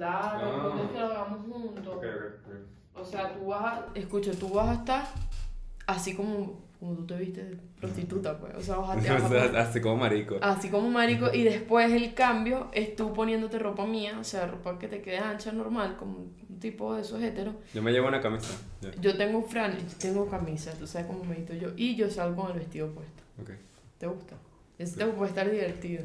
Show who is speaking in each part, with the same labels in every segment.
Speaker 1: Claro,
Speaker 2: Ah.
Speaker 1: porque es que lo hagamos juntos.
Speaker 2: Ok, ok, ok.
Speaker 1: O sea, tú vas a, escucha, tú vas a estar así como, como tú te viste prostituta, pues. O sea, vas a, vas a poner
Speaker 2: así como marico.
Speaker 1: así como marico y después el cambio es tú poniéndote ropa mía, o sea, ropa que te quede ancha, normal, como un tipo de esos héteros.
Speaker 2: Yo me llevo una camisa.
Speaker 1: Yo tengo fran, yo tengo camisa, tú sabes cómo me visto yo, y yo salgo con el vestido puesto.
Speaker 2: Ok.
Speaker 1: ¿Te gusta? Ese te puede estar divertido.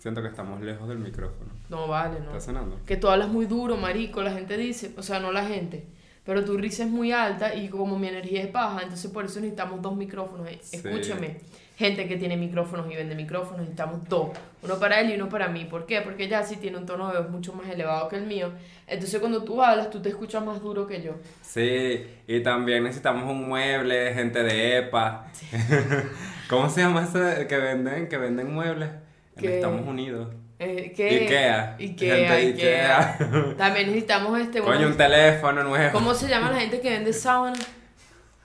Speaker 2: Siento que estamos lejos del micrófono.
Speaker 1: No, vale, no.
Speaker 2: ¿Está sonando?
Speaker 1: Que tú hablas muy duro, marico, la gente dice, o sea, no la gente, pero tu risa es muy alta y como mi energía es baja, entonces por eso necesitamos dos micrófonos. Eh,
Speaker 2: Sí.
Speaker 1: Escúchame, gente que tiene micrófonos y vende micrófonos, necesitamos dos, uno para él y uno para mí. ¿Por qué? Porque ella sí tiene un tono de voz mucho más elevado que el mío, entonces cuando tú hablas, tú te escuchas más duro que yo.
Speaker 2: Sí, y también necesitamos un mueble, gente de EPA. ¿Cómo se llama eso que venden, que venden muebles? Estados Unidos.
Speaker 1: Eh, ¿qué?
Speaker 2: Ikea.
Speaker 1: Ikea,
Speaker 2: Gente de
Speaker 1: Ikea.
Speaker 2: Ikea.
Speaker 1: También necesitamos este...
Speaker 2: Coño, un teléfono nuevo.
Speaker 1: ¿Cómo se llama la gente que vende sábanas?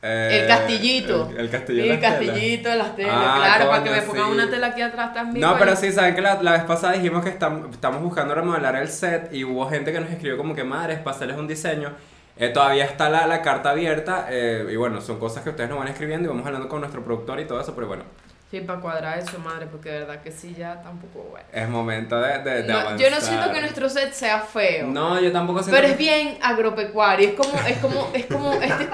Speaker 2: Eh,
Speaker 1: El castillito.
Speaker 2: El, de
Speaker 1: el castillito de las telas,
Speaker 2: Ah,
Speaker 1: claro, para que me pongan
Speaker 2: sí.
Speaker 1: una tela aquí atrás también.
Speaker 2: No, pero sí, saben que la, la vez pasada dijimos que estamos, estamos buscando remodelar el set y hubo gente que nos escribió como que madres, para hacerles un diseño. Eh, todavía está la, la carta abierta eh, y bueno, son cosas que ustedes nos van escribiendo y vamos hablando con nuestro productor y todo eso, pero bueno,
Speaker 1: Sí, para cuadrar eso, madre, porque de verdad que sí, ya tampoco, bueno.
Speaker 2: es momento de, de, de
Speaker 1: No,
Speaker 2: avanzar.
Speaker 1: yo no siento que nuestro set sea feo.
Speaker 2: No, yo tampoco siento
Speaker 1: Pero
Speaker 2: que-
Speaker 1: es bien agropecuario, es como, es como, es como, este,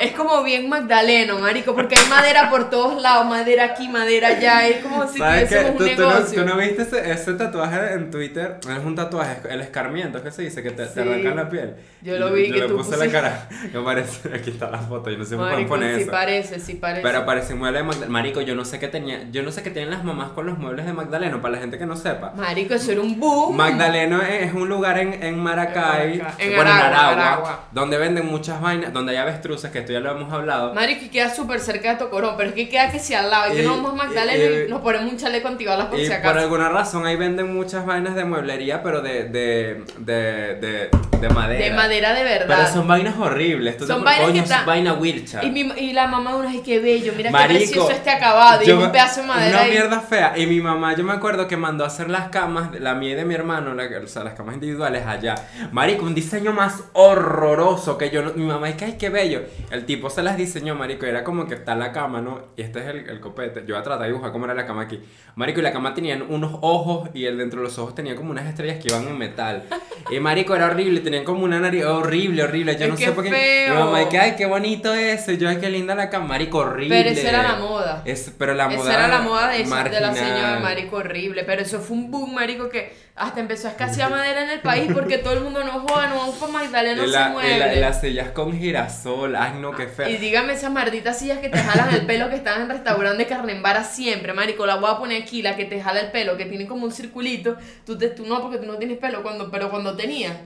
Speaker 1: es como bien magdaleno, marico, porque hay madera por todos lados, madera aquí, madera allá, es como si
Speaker 2: ¿Sabes qué?
Speaker 1: tuviésemos
Speaker 2: ¿Tú,
Speaker 1: un
Speaker 2: tú no,
Speaker 1: negocio.
Speaker 2: tú no viste ese, ese tatuaje en Twitter? Es un tatuaje, el escarmiento, ¿qué se dice? Que te, te
Speaker 1: Sí.
Speaker 2: arrancan la piel.
Speaker 1: Yo lo vi,
Speaker 2: yo
Speaker 1: que
Speaker 2: le
Speaker 1: tú
Speaker 2: puse la
Speaker 1: pusiste-
Speaker 2: cara. Me parece, aquí está la foto, yo no sé pueden
Speaker 1: Marico,
Speaker 2: poner
Speaker 1: sí
Speaker 2: eso.
Speaker 1: parece, sí parece.
Speaker 2: Pero parece un Magdaleno. Marico, yo no sé qué tenía. Yo no sé qué tienen las mamás con los muebles de Magdaleno, para la gente que no sepa.
Speaker 1: Marico, eso era un boom.
Speaker 2: Magdaleno es un lugar en, en Maracay,
Speaker 1: En Maracay. En
Speaker 2: bueno, en
Speaker 1: Aragua,
Speaker 2: donde venden muchas vainas, donde hay avestruces, que esto ya lo hemos hablado.
Speaker 1: Marico, y queda súper cerca de Tocorón, pero es que queda que si al lado, y que
Speaker 2: Y-
Speaker 1: no vamos a Magdalena y,
Speaker 2: y-
Speaker 1: nos ponemos un chaleco antibalas por
Speaker 2: Y
Speaker 1: si
Speaker 2: por
Speaker 1: acaso.
Speaker 2: alguna razón ahí venden muchas vainas de mueblería, pero de, de, de, de, de madera.
Speaker 1: De madera de verdad.
Speaker 2: Pero son vainas horribles. ¿tú te
Speaker 1: Son
Speaker 2: acuerdas?
Speaker 1: vainas que
Speaker 2: Coño,
Speaker 1: ta-
Speaker 2: vaina wircha.
Speaker 1: Y, mi, y la mamá de uno, ay, qué bello, mira
Speaker 2: Marico,
Speaker 1: qué precioso este acabado. Y
Speaker 2: yo-
Speaker 1: un pedazo de madera
Speaker 2: Una mierda fea. Y mi mamá, yo me acuerdo que mandó a hacer las camas, la mía y de mi hermano, la- o sea, las camas individuales allá. Marico, un diseño más horroroso que yo no. Mi mamá, es que ay, qué bello. El tipo se las diseñó, Marico. y Era como que está la cama, ¿no? Y este es el, el copete. Yo voy a tratar de dibujar cómo era la cama aquí. Marico, y la cama tenía unos ojos y el dentro de los ojos tenía como unas estrellas que iban en metal. Y Marico era horrible, tenían como una nariz horrible, horrible. Yo
Speaker 1: Ay,
Speaker 2: no sé por qué.
Speaker 1: feo.
Speaker 2: Mi mamá, que ay, qué bonito eso. Y yo, ay, qué linda la cama. Marico, horrible.
Speaker 1: Pero esa era la moda.
Speaker 2: Es, pero la moda
Speaker 1: Esa era la moda de, esa- de la señora Marico horrible. Pero eso fue un boom, Marico, que hasta empezó a escasear madera en el país porque todo el mundo no joda, no vamos para Magdalena,
Speaker 2: la-
Speaker 1: se mueve.
Speaker 2: la- las sillas con girasol, ay no, qué feo.
Speaker 1: Y dígame esas malditas sillas que te jalan el pelo que están en restaurante de carne en vara siempre, marico. La voy a poner aquí, la que te jala el pelo, que tiene como un circulito. Tú, te, tú no, porque tú no tienes pelo, cuando, pero cuando tenía.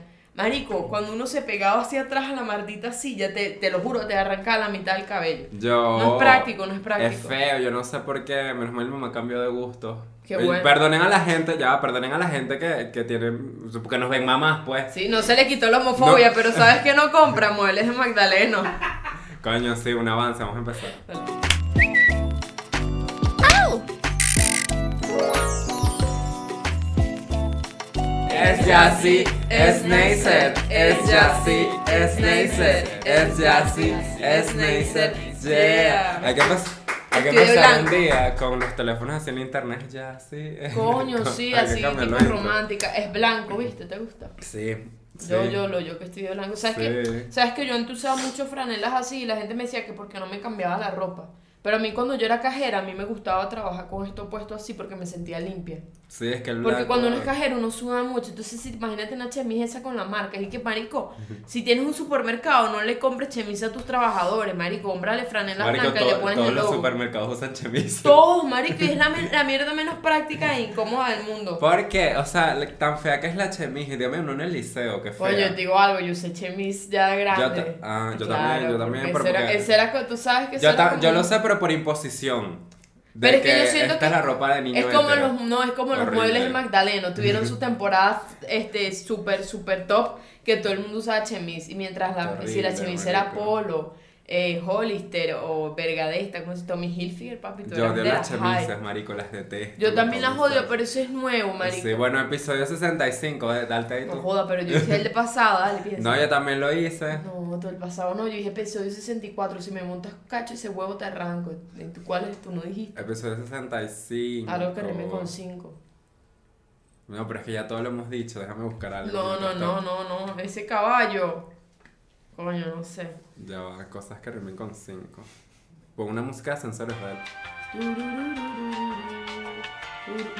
Speaker 1: Marico, cuando uno se pegaba hacia atrás a la maldita silla, te, te lo juro, te arrancaba la mitad del cabello.
Speaker 2: Yo.
Speaker 1: No es práctico, no es
Speaker 2: Es
Speaker 1: práctico.
Speaker 2: feo, yo no sé por qué. Menos mal mi mamá cambió de gusto.
Speaker 1: Qué
Speaker 2: Oye,
Speaker 1: bueno.
Speaker 2: Perdonen a la gente, ya, perdonen a la gente que, que tiene. que nos ven mamás, pues.
Speaker 1: Sí, no se le quitó la homofobia,
Speaker 2: No.
Speaker 1: pero sabes que no compra muebles de Magdaleno.
Speaker 2: Coño, sí, un avance, vamos a empezar. Es ya sí, es Neisser, es ya sí, es Neisser, es ya sí, es Neisser, yeah. Hay que, hay que
Speaker 1: Estoy de
Speaker 2: pasar un
Speaker 1: blanco.
Speaker 2: día con los teléfonos así en internet, ya sí.
Speaker 1: Coño, sí, así, tipo romántica. Es blanco, ¿viste? ¿Te gusta?
Speaker 2: Sí,
Speaker 1: Yo,
Speaker 2: sí.
Speaker 1: yo, lo yo que estoy de blanco. ¿Sabes
Speaker 2: Sí.
Speaker 1: que ¿Sabes que yo antes usaba mucho franelas así y la gente me decía que porque no me cambiaba la ropa? Pero a mí cuando yo era cajera, a mí me gustaba trabajar con esto puesto así porque me sentía limpia.
Speaker 2: Sí, es que el
Speaker 1: Porque
Speaker 2: blanco-
Speaker 1: cuando uno es cajero uno suda mucho. Entonces, si, imagínate una chemise esa con la marca. Y que, marico, si tienes un supermercado, no le compres chemise a tus trabajadores, marico. Cómprale franelas
Speaker 2: Marico,
Speaker 1: blancas y le pones
Speaker 2: todos
Speaker 1: el
Speaker 2: los supermercados usan chemise.
Speaker 1: Todos, marico. Y es la, la mierda menos práctica e incómoda del mundo.
Speaker 2: Porque, o sea, tan fea que es la chemise, dígame uno en el liceo, que fea.
Speaker 1: Oye, yo te digo algo, yo usé chemise ya de grande.
Speaker 2: Yo ah, yo también, yo también,
Speaker 1: porque
Speaker 2: porque-
Speaker 1: tú sabes que
Speaker 2: yo, yo lo sé, pero por imposición.
Speaker 1: Pero es que yo siento
Speaker 2: esta
Speaker 1: que
Speaker 2: es la ropa de niño
Speaker 1: Es como los, no, es como los
Speaker 2: Horrible.
Speaker 1: muebles de Magdaleno. Tuvieron su temporada este, súper, súper top que todo el mundo usaba chemise. Y mientras la,
Speaker 2: Qué
Speaker 1: si la
Speaker 2: horrible,
Speaker 1: chemise era polo, eh, Hollister o Vergadesta, como se Tommy Hilfiger, papi. tú
Speaker 2: Yo odio las
Speaker 1: high.
Speaker 2: chamisas, marico, las detesto.
Speaker 1: Yo también las odio, pero eso es nuevo, marico.
Speaker 2: Sí, bueno, episodio 65, de darte
Speaker 1: No joda, pero yo hice el de pasado, dale, piensa.
Speaker 2: No, yo también lo hice.
Speaker 1: No, todo el pasado no, yo dije episodio 64, si me montas cacho ese huevo te arranco. ¿Y tú ¿Cuál es? Tú no dijiste.
Speaker 2: Episodio 65.
Speaker 1: Algo que rime con 5.
Speaker 2: No, pero es que ya todo lo hemos dicho, déjame buscar algo.
Speaker 1: No, no, no, no, no, ese caballo. Coño, no sé.
Speaker 2: Ya va, cosas que rimen con 5. Pon una música de ascensores, ¿verdad?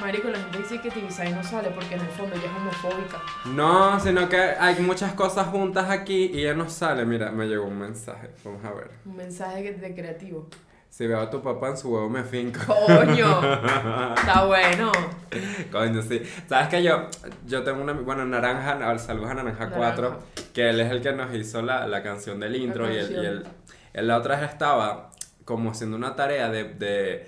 Speaker 1: Marico, la gente dice que Tibisay no sale porque en el fondo ella es homofóbica.
Speaker 2: No, sino que hay muchas cosas juntas aquí y ya no sale. Mira, me llegó un mensaje. Vamos a ver.
Speaker 1: Un mensaje de creativo.
Speaker 2: Si veo a tu papá en su huevo me finco.
Speaker 1: Coño, está bueno.
Speaker 2: Coño, sí. Sabes que yo, yo tengo una, bueno, Naranja, al- saludos a Naranja,
Speaker 1: Naranja.
Speaker 2: 4, que él es el que nos hizo la, la canción del intro y él, y
Speaker 1: canción.
Speaker 2: él, la otra vez estaba como haciendo una tarea de, de,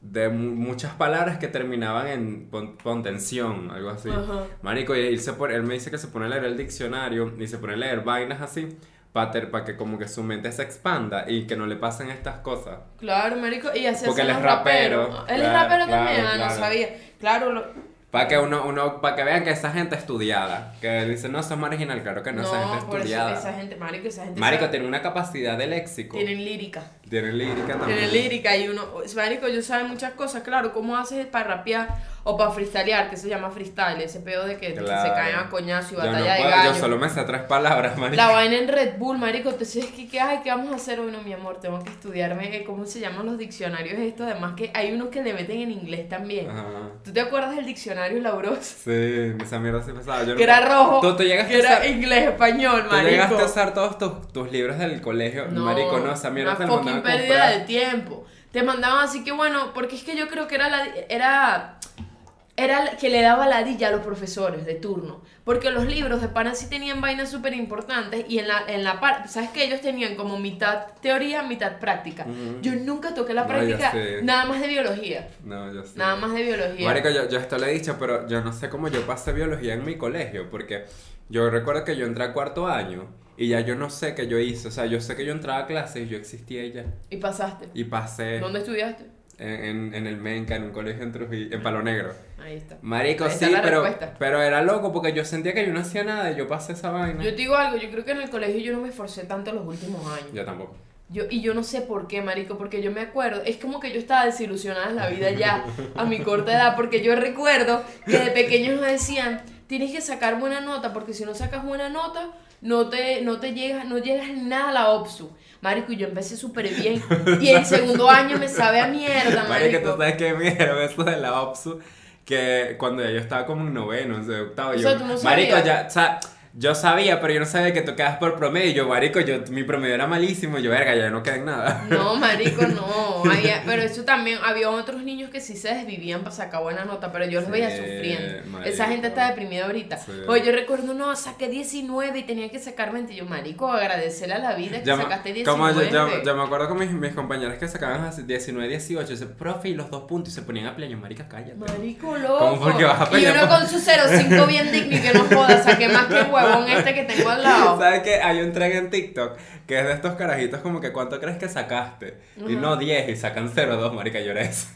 Speaker 2: de mu- muchas palabras que terminaban en pon, pon tensión, algo así.
Speaker 1: Ajá.
Speaker 2: Marico, y él, se pone- él me dice que se pone a leer el diccionario y se pone a leer vainas así para que como que su mente se expanda y que no le pasen estas cosas.
Speaker 1: Claro, marico, y así
Speaker 2: Porque él es rapero,
Speaker 1: Él es
Speaker 2: claro,
Speaker 1: rapero
Speaker 2: claro,
Speaker 1: también, ah, no sabía. Claro, lo-
Speaker 2: Para que uno, uno, para que vean que esa gente estudiada, que dice, no, eso es marginal, claro que no, esa gente
Speaker 1: por eso
Speaker 2: estudiada.
Speaker 1: esa gente, marico, esa gente
Speaker 2: Marico,
Speaker 1: sabe-
Speaker 2: tiene una capacidad de léxico.
Speaker 1: tienen lírica.
Speaker 2: Tienen lírica también.
Speaker 1: Tienen lírica y uno, marico, yo sabe muchas cosas, claro, cómo haces para rapear o para freestylear, que se llama freestyle, ese pedo de que, que se caen a coñazo y
Speaker 2: Yo no
Speaker 1: batalla de gallo.
Speaker 2: yo solo me sé tres palabras, marico.
Speaker 1: La vaina en Red Bull, marico, entonces ¿qué, qué, ay, ¿qué vamos a hacer hoy? No, mi amor, tengo que estudiarme eh, cómo se llaman los diccionarios esto, además que hay unos que le meten en inglés también.
Speaker 2: Ajá.
Speaker 1: ¿Tú te acuerdas del diccionario Lauros?
Speaker 2: Sí, esa mierda sí pesaba. Yo
Speaker 1: Que
Speaker 2: no-
Speaker 1: era rojo,
Speaker 2: Tú, tú llegaste
Speaker 1: que era
Speaker 2: a usar,
Speaker 1: inglés, español,
Speaker 2: tú llegaste a
Speaker 1: marico.
Speaker 2: usar todos tus, tus libros del colegio. marico, no, esa mierda te
Speaker 1: pérdida
Speaker 2: comprar.
Speaker 1: de tiempo. Te mandaban así que bueno, porque es que yo creo que era la era era la- que le daba ladilla a los profesores de turno, porque los libros de pana sí tenían vainas súper importantes y en la en la parte, sabes que ellos tenían como mitad teoría, mitad práctica.
Speaker 2: Ujú.
Speaker 1: Yo nunca toqué la
Speaker 2: No,
Speaker 1: práctica,
Speaker 2: sé.
Speaker 1: nada más de biología,
Speaker 2: No, yo sé.
Speaker 1: nada más de biología.
Speaker 2: Marico, yo, yo esto lo he dicho, pero yo no sé cómo yo pasé biología en mi colegio, porque yo recuerdo que yo entré a cuarto año y ya yo no sé qué yo hice, o sea, yo sé que yo entraba a clases y yo existía ya,
Speaker 1: Y pasaste.
Speaker 2: y pasé
Speaker 1: ¿Dónde estudiaste?
Speaker 2: En, en, el Menca, en un colegio en Trujillo, en Palo Negro.
Speaker 1: Ahí está.
Speaker 2: Marico,
Speaker 1: Ahí está
Speaker 2: sí, pero,
Speaker 1: respuesta.
Speaker 2: pero era loco porque yo sentía que yo no hacía nada y yo pasé esa vaina.
Speaker 1: Yo te digo algo, yo creo que en el colegio yo no me esforcé tanto los últimos años.
Speaker 2: Yo tampoco.
Speaker 1: Yo, y yo no sé por qué, marico, porque yo me acuerdo, es como que yo estaba desilusionada en la vida ya a mi corta edad, porque yo recuerdo que de pequeños nos decían, tienes que sacar buena nota, porque si no sacas buena nota, no te, no te llegas, no llegas nada a la OPSU. Marico, y yo empecé súper bien, y el segundo año me sabe a mierda,
Speaker 2: Marico, tú
Speaker 1: marico.
Speaker 2: sabes que me dieron eso de la OPSU, que cuando ya yo estaba como en noveno, en octavo,
Speaker 1: O
Speaker 2: yo,
Speaker 1: sea, tú no
Speaker 2: Marico, ya, o sea, yo sabía, pero yo no sabía que tú quedas por promedio. Yo, marico, yo, mi promedio era malísimo. Yo, verga, ya no queda en nada.
Speaker 1: No, marico, no. Había- pero eso también, había otros niños que sí se desvivían para sacar buena nota, pero yo los
Speaker 2: Sí,
Speaker 1: veía sufriendo.
Speaker 2: marico.
Speaker 1: Esa gente está deprimida ahorita.
Speaker 2: Sí.
Speaker 1: Pues yo recuerdo, no, saqué 19 y tenía que sacar 20. Y yo, marico, agradecerle a la vida que
Speaker 2: Ya
Speaker 1: sacaste 19.
Speaker 2: como yo, yo- yo me acuerdo con mis, mis compañeras que sacaban así 19, 18, dice, profe, y los dos puntos, y se ponían a pelear. Marica, cállate.
Speaker 1: Marico, loco.
Speaker 2: ¿Cómo porque vas a
Speaker 1: y uno
Speaker 2: por-
Speaker 1: con su 05 bien digno y que no joda, saqué más que el huevón este que tengo al lado.
Speaker 2: ¿Sabes qué? Hay un tren en TikTok que es de estos carajitos como que ¿cuánto crees que sacaste? Y
Speaker 1: Ajá.
Speaker 2: no 10 y sacan 0, marica, yo era eso.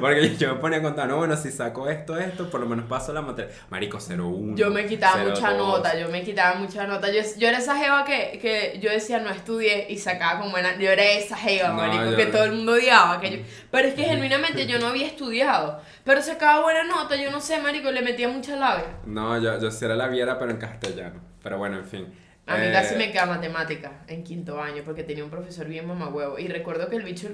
Speaker 2: Porque yo me ponía a contar, no, bueno, si saco esto, esto, por lo menos paso la materia. Marico, 0,1.
Speaker 1: Yo me quitaba mucha
Speaker 2: 0,2.
Speaker 1: nota, yo me quitaba mucha nota. Yo, yo era esa jeva que, que yo decía no estudié y sacaba con buena. Yo era esa jeva,
Speaker 2: No,
Speaker 1: marico,
Speaker 2: yo-
Speaker 1: que todo el mundo odiaba. Que yo, pero es que genuinamente yo no había estudiado. Pero sacaba buena nota, yo no sé, marico, le metía mucha labia.
Speaker 2: No, yo, yo sí era la viera, pero en castellano. Pero bueno, en fin.
Speaker 1: A mí
Speaker 2: Eh,
Speaker 1: casi me queda matemática en quinto año porque tenía un profesor bien mamagüevo. Y recuerdo que el bicho,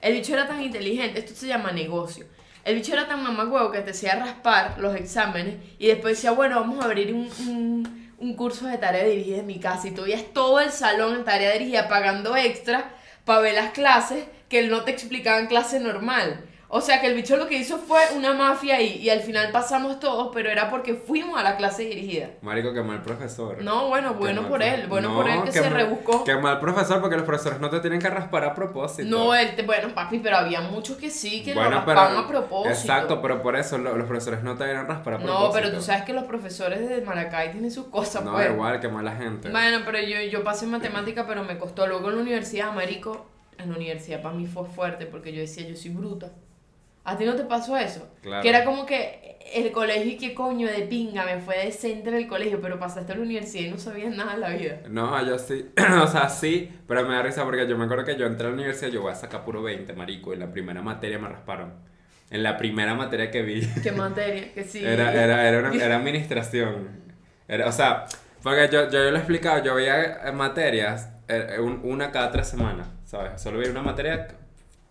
Speaker 1: el bicho era tan inteligente, esto se llama negocio. El bicho era tan mamagüevo que te hacía raspar los exámenes y después decía, bueno, vamos a abrir un, un, un curso de tarea dirigida en mi casa. Y tú veías todo el salón en tarea dirigida pagando extra para ver las clases que él no te explicaba en clase normal. O sea que el bicho lo que hizo fue una mafia ahí y al final pasamos todos, pero era porque fuimos a la clase dirigida.
Speaker 2: Marico, qué mal profesor.
Speaker 1: No, bueno, bueno por él, bueno
Speaker 2: No,
Speaker 1: por él que se
Speaker 2: mal-
Speaker 1: rebuscó.
Speaker 2: Qué mal profesor porque los profesores no te tienen que raspar a propósito.
Speaker 1: No, él, te- bueno, papi, pero había muchos que sí, que
Speaker 2: Bueno,
Speaker 1: lo
Speaker 2: pero-
Speaker 1: raspaban a propósito.
Speaker 2: Exacto, pero por eso lo- los profesores no te deben raspar a propósito.
Speaker 1: No, pero tú sabes que los profesores de Maracay tienen sus cosas,
Speaker 2: No,
Speaker 1: pues.
Speaker 2: igual, qué mala gente.
Speaker 1: Bueno, pero yo, yo pasé matemática, pero me costó. Luego en la universidad, marico, en la universidad para mí fue fuerte porque yo decía, yo soy bruta. ¿A ti no te pasó eso?
Speaker 2: Claro.
Speaker 1: Que era como que el colegio y qué coño de pinga, me fue decente en el colegio, pero pasaste a la universidad y no sabías nada de la vida.
Speaker 2: No, yo sí, o sea, sí, pero me da risa porque yo me acuerdo que yo entré a la universidad, yo voy a sacar puro 20, marico, y en la primera materia me rasparon. En la primera materia que vi,
Speaker 1: ¿Qué materia? Que sí.
Speaker 2: era, era, era, una- era administración. Era, o sea, porque yo, yo, yo lo he explicado, yo veía eh, materias, eh, un- una cada tres semanas, ¿sabes? Solo veía una materia,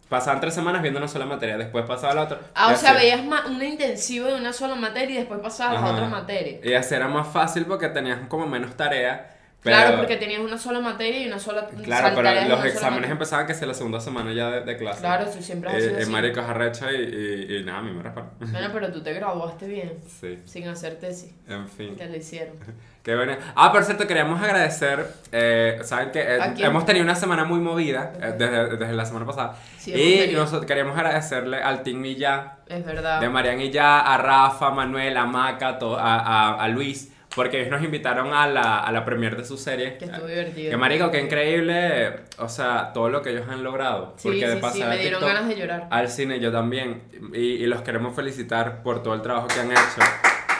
Speaker 2: pasaban tres semanas viendo una sola materia, después pasaba la otra.
Speaker 1: Ah, o sea,
Speaker 2: así.
Speaker 1: veías una intensiva de una sola materia y después pasabas a
Speaker 2: Ajá.
Speaker 1: la otra materia.
Speaker 2: Y así era más fácil porque tenías como menos tarea. Pero,
Speaker 1: Claro, porque tenías una sola materia y una sola.
Speaker 2: Claro, pero los exámenes empezaban que si la segunda semana ya de, de clase.
Speaker 1: Claro, eso siempre ha sido
Speaker 2: Eh, eh,
Speaker 1: así.
Speaker 2: marico es arrecha y, y, y nada, a mí me.
Speaker 1: Bueno, pero tú te graduaste bien,
Speaker 2: Sí,
Speaker 1: sin hacer tesis.
Speaker 2: en fin.
Speaker 1: Te lo hicieron.
Speaker 2: Qué bueno. Ah, por cierto, queríamos agradecer. eh, Saben que eh, hemos tenido una semana muy movida eh, desde, desde la semana pasada.
Speaker 1: Sí,
Speaker 2: y nosotros queríamos agradecerle al Team Milla,
Speaker 1: Es verdad.
Speaker 2: de Marian y ya, a Rafa, Manuel, a Maca, to- a, a, a Luis, porque ellos nos invitaron a la, a la premiere de su serie.
Speaker 1: Que estuvo divertido.
Speaker 2: Que marico, qué increíble, o sea, todo lo que ellos han logrado.
Speaker 1: Sí,
Speaker 2: porque de
Speaker 1: sí, sí,
Speaker 2: pasar
Speaker 1: me
Speaker 2: de
Speaker 1: dieron
Speaker 2: TikTok
Speaker 1: ganas de llorar.
Speaker 2: al cine, yo también. Y, y los queremos felicitar por todo el trabajo que han hecho.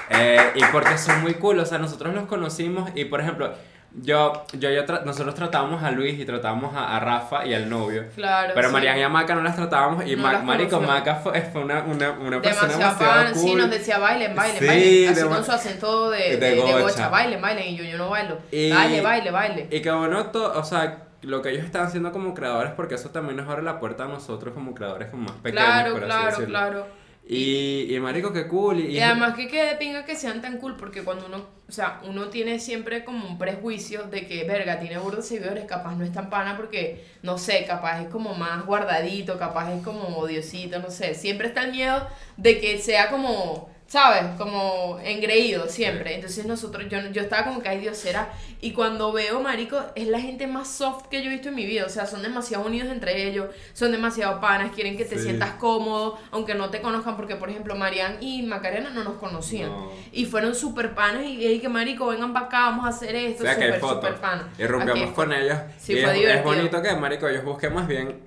Speaker 2: Eh, y porque son muy cool, o sea, nosotros los conocimos y, por ejemplo, yo, yo, yo tra- nosotros tratábamos a Luis y tratábamos a, a Rafa y al novio.
Speaker 1: Claro.
Speaker 2: Pero
Speaker 1: sí.
Speaker 2: Marian y a Maca no las tratábamos y
Speaker 1: No
Speaker 2: Ma- Marico. Maca fue, fue una, una, una persona
Speaker 1: Demasiado
Speaker 2: demasiado cool.
Speaker 1: sí, nos decía bailen, bailen,
Speaker 2: Sí,
Speaker 1: bailen. Así con su acento de,
Speaker 2: de
Speaker 1: de, de
Speaker 2: gocha.
Speaker 1: gocha. bailen, bailen. Y yo, yo no bailo.
Speaker 2: Y-
Speaker 1: Baile, baile, baile.
Speaker 2: Y que bueno, o sea, lo que ellos están haciendo como creadores, porque eso también nos abre la puerta a nosotros como creadores como más pequeños.
Speaker 1: Claro,
Speaker 2: por
Speaker 1: claro, claro.
Speaker 2: Y, y marico, qué cool. Y,
Speaker 1: Y además que quede pinga que sean tan cool porque cuando uno, o sea, uno tiene siempre como un prejuicio de que, verga, tiene burros de seguidores, capaz no es tan pana porque, no sé, capaz es como más guardadito, capaz es como odiosito, no sé. Siempre está el miedo de que sea como, ¿sabes? Como engreído siempre. Entonces nosotros, yo, yo estaba como que, ay Dios, será. Y cuando veo, marico, es la gente más soft que yo he visto en mi vida. O sea, son demasiado unidos entre ellos, son demasiado panas, quieren que te
Speaker 2: Sí.
Speaker 1: sientas cómodo, aunque no te conozcan, porque por ejemplo, Marian y Macarena no nos conocían.
Speaker 2: No.
Speaker 1: Y fueron súper panas y, que marico, vengan para acá, vamos a hacer esto,
Speaker 2: O sea, que hay
Speaker 1: súper,
Speaker 2: fotos.
Speaker 1: súper panas.
Speaker 2: Y
Speaker 1: Aquí.
Speaker 2: con ellos.
Speaker 1: Sí,
Speaker 2: y
Speaker 1: fue
Speaker 2: es,
Speaker 1: divertido.
Speaker 2: es bonito que, marico, ellos busquen más bien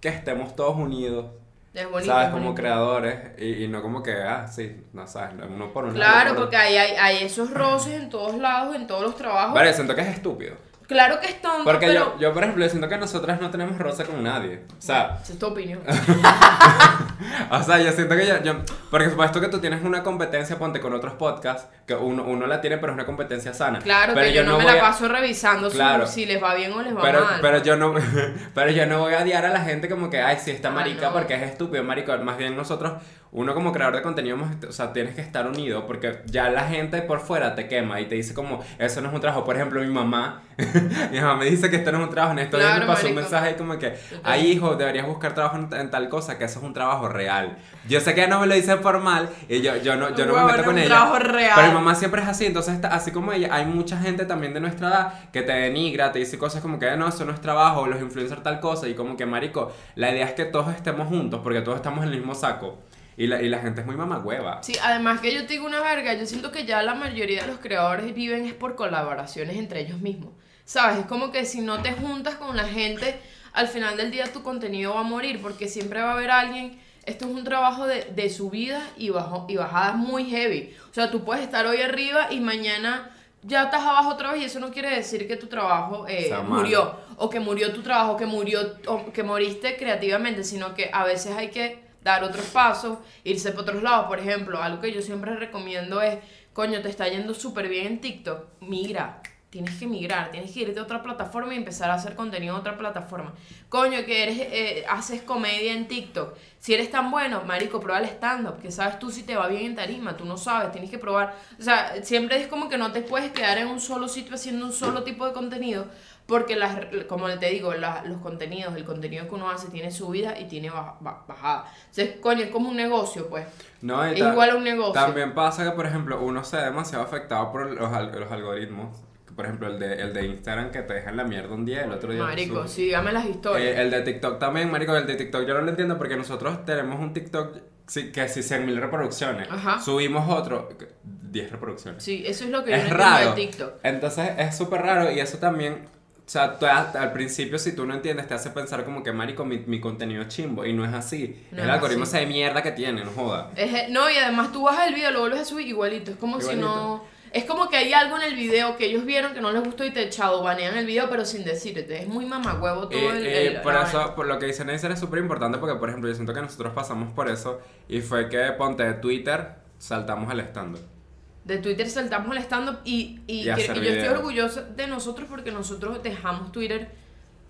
Speaker 2: que estemos todos unidos.
Speaker 1: Es bonito.
Speaker 2: ¿Sabes?
Speaker 1: es
Speaker 2: Como
Speaker 1: bonito.
Speaker 2: creadores. Y, y no como que, ah, sí, no sabes, uno por uno.
Speaker 1: Claro,
Speaker 2: por
Speaker 1: porque hay, hay, hay esos roces en todos lados, en todos los trabajos.
Speaker 2: Vale, siento que es estúpido.
Speaker 1: Claro que es tonto,
Speaker 2: Porque
Speaker 1: pero...
Speaker 2: yo, yo, por ejemplo, siento que nosotras no tenemos roce con nadie. O sea,
Speaker 1: Esa es tu opinión.
Speaker 2: O sea, yo siento que yo, yo- Porque supuesto que tú tienes una competencia, ponte con otros podcasts, que uno, uno la tiene, pero es una competencia sana.
Speaker 1: Claro,
Speaker 2: pero
Speaker 1: que yo, no me la
Speaker 2: a-
Speaker 1: paso revisando
Speaker 2: Claro.
Speaker 1: si les va bien o les va
Speaker 2: Pero,
Speaker 1: mal.
Speaker 2: pero yo no pero yo no voy a odiar a la gente como que ay sí está
Speaker 1: Ah,
Speaker 2: marica
Speaker 1: no.
Speaker 2: porque es estúpido marico más bien nosotros uno como creador de contenido o sea tienes que estar unido porque ya la gente por fuera te quema y te dice como eso no es un trabajo por ejemplo mi mamá mi mamá me dice que esto no es un trabajo en días
Speaker 1: Claro,
Speaker 2: me pasó un
Speaker 1: marico.
Speaker 2: mensaje ahí como que ay hijo deberías buscar trabajo en, en tal cosa que eso es un trabajo real yo sé que ella no me lo dice por mal y yo, yo no yo no me
Speaker 1: Huevón,
Speaker 2: meto con
Speaker 1: un
Speaker 2: ella
Speaker 1: trabajo real.
Speaker 2: pero mi mamá siempre es así, entonces está- así como ella, hay mucha gente también de nuestra edad que te denigra, te dice cosas como que no, eso no es trabajo, los influencers tal cosa, y como que marico, la idea es que todos estemos juntos, porque todos estamos en el mismo saco. Y la, y la gente es muy mamagüeva.
Speaker 1: Sí, además que yo te digo una verga, yo siento que ya la mayoría de los creadores viven es por colaboraciones entre ellos mismos. ¿Sabes? Es como que si no te juntas con la gente, al final del día tu contenido va a morir, porque siempre va a haber alguien. Esto es un trabajo de, de subida y, bajo, y bajadas muy heavy. O sea, tú puedes estar hoy arriba y mañana ya estás abajo otra vez y eso no quiere decir que tu trabajo eh, murió o que murió tu trabajo, que murió o que moriste creativamente, sino que a veces hay que dar otros pasos, irse por otros lados. Por ejemplo, algo que yo siempre recomiendo es, coño, te está yendo súper bien en TikTok, migra. tienes que migrar, tienes que irte a otra plataforma y empezar a hacer contenido en otra plataforma. Coño, que eres, eh, haces comedia en TikTok. Si eres tan bueno, marico, prueba el stand-up, que sabes tú si te va bien en tarima, tú no sabes, tienes que probar. O sea, siempre es como que no te puedes quedar en un solo sitio haciendo un solo tipo de contenido, porque las, como te digo, la- los contenidos, el contenido que uno hace tiene subida y tiene baja- ba- bajada. Entonces, coño, es como un negocio, pues.
Speaker 2: No,
Speaker 1: Es igual a un negocio.
Speaker 2: También pasa que, por ejemplo, uno se ve demasiado afectado por los, los algoritmos. Por ejemplo, el de, el de Instagram que te deja en la mierda un día, el otro día.
Speaker 1: Marico, sí, dígame las historias.
Speaker 2: Eh, el de TikTok también, marico, el de TikTok yo no lo entiendo porque nosotros tenemos un TikTok que si 100 mil reproducciones.
Speaker 1: Ajá.
Speaker 2: Subimos otro, 10 reproducciones.
Speaker 1: sí, eso es lo que yo
Speaker 2: es
Speaker 1: no entiendo
Speaker 2: raro.
Speaker 1: de TikTok.
Speaker 2: Entonces es súper raro y eso también, sea, tú a- al principio si tú no entiendes te hace pensar como que, marico, mi, mi contenido es chimbo y no es así.
Speaker 1: No
Speaker 2: el
Speaker 1: es
Speaker 2: algoritmo
Speaker 1: así.
Speaker 2: ese de mierda que tiene, no joda.
Speaker 1: Es- no, y además tú bajas el video, lo vuelves a subir igualito. Es como si no. Es como que hay algo en el video que ellos vieron que no les gustó y te echado banean el video, pero sin decirte. Es muy mamagüevo todo
Speaker 2: Eh,
Speaker 1: el.
Speaker 2: eh,
Speaker 1: el-
Speaker 2: por
Speaker 1: la
Speaker 2: eso,
Speaker 1: vaina.
Speaker 2: por lo que dice Neisser es súper importante porque, por ejemplo, yo siento que nosotros pasamos por eso y fue que, ponte de Twitter, saltamos al stand
Speaker 1: De Twitter saltamos el stand-up y, y, yo estoy orgullosa de nosotros porque nosotros dejamos Twitter.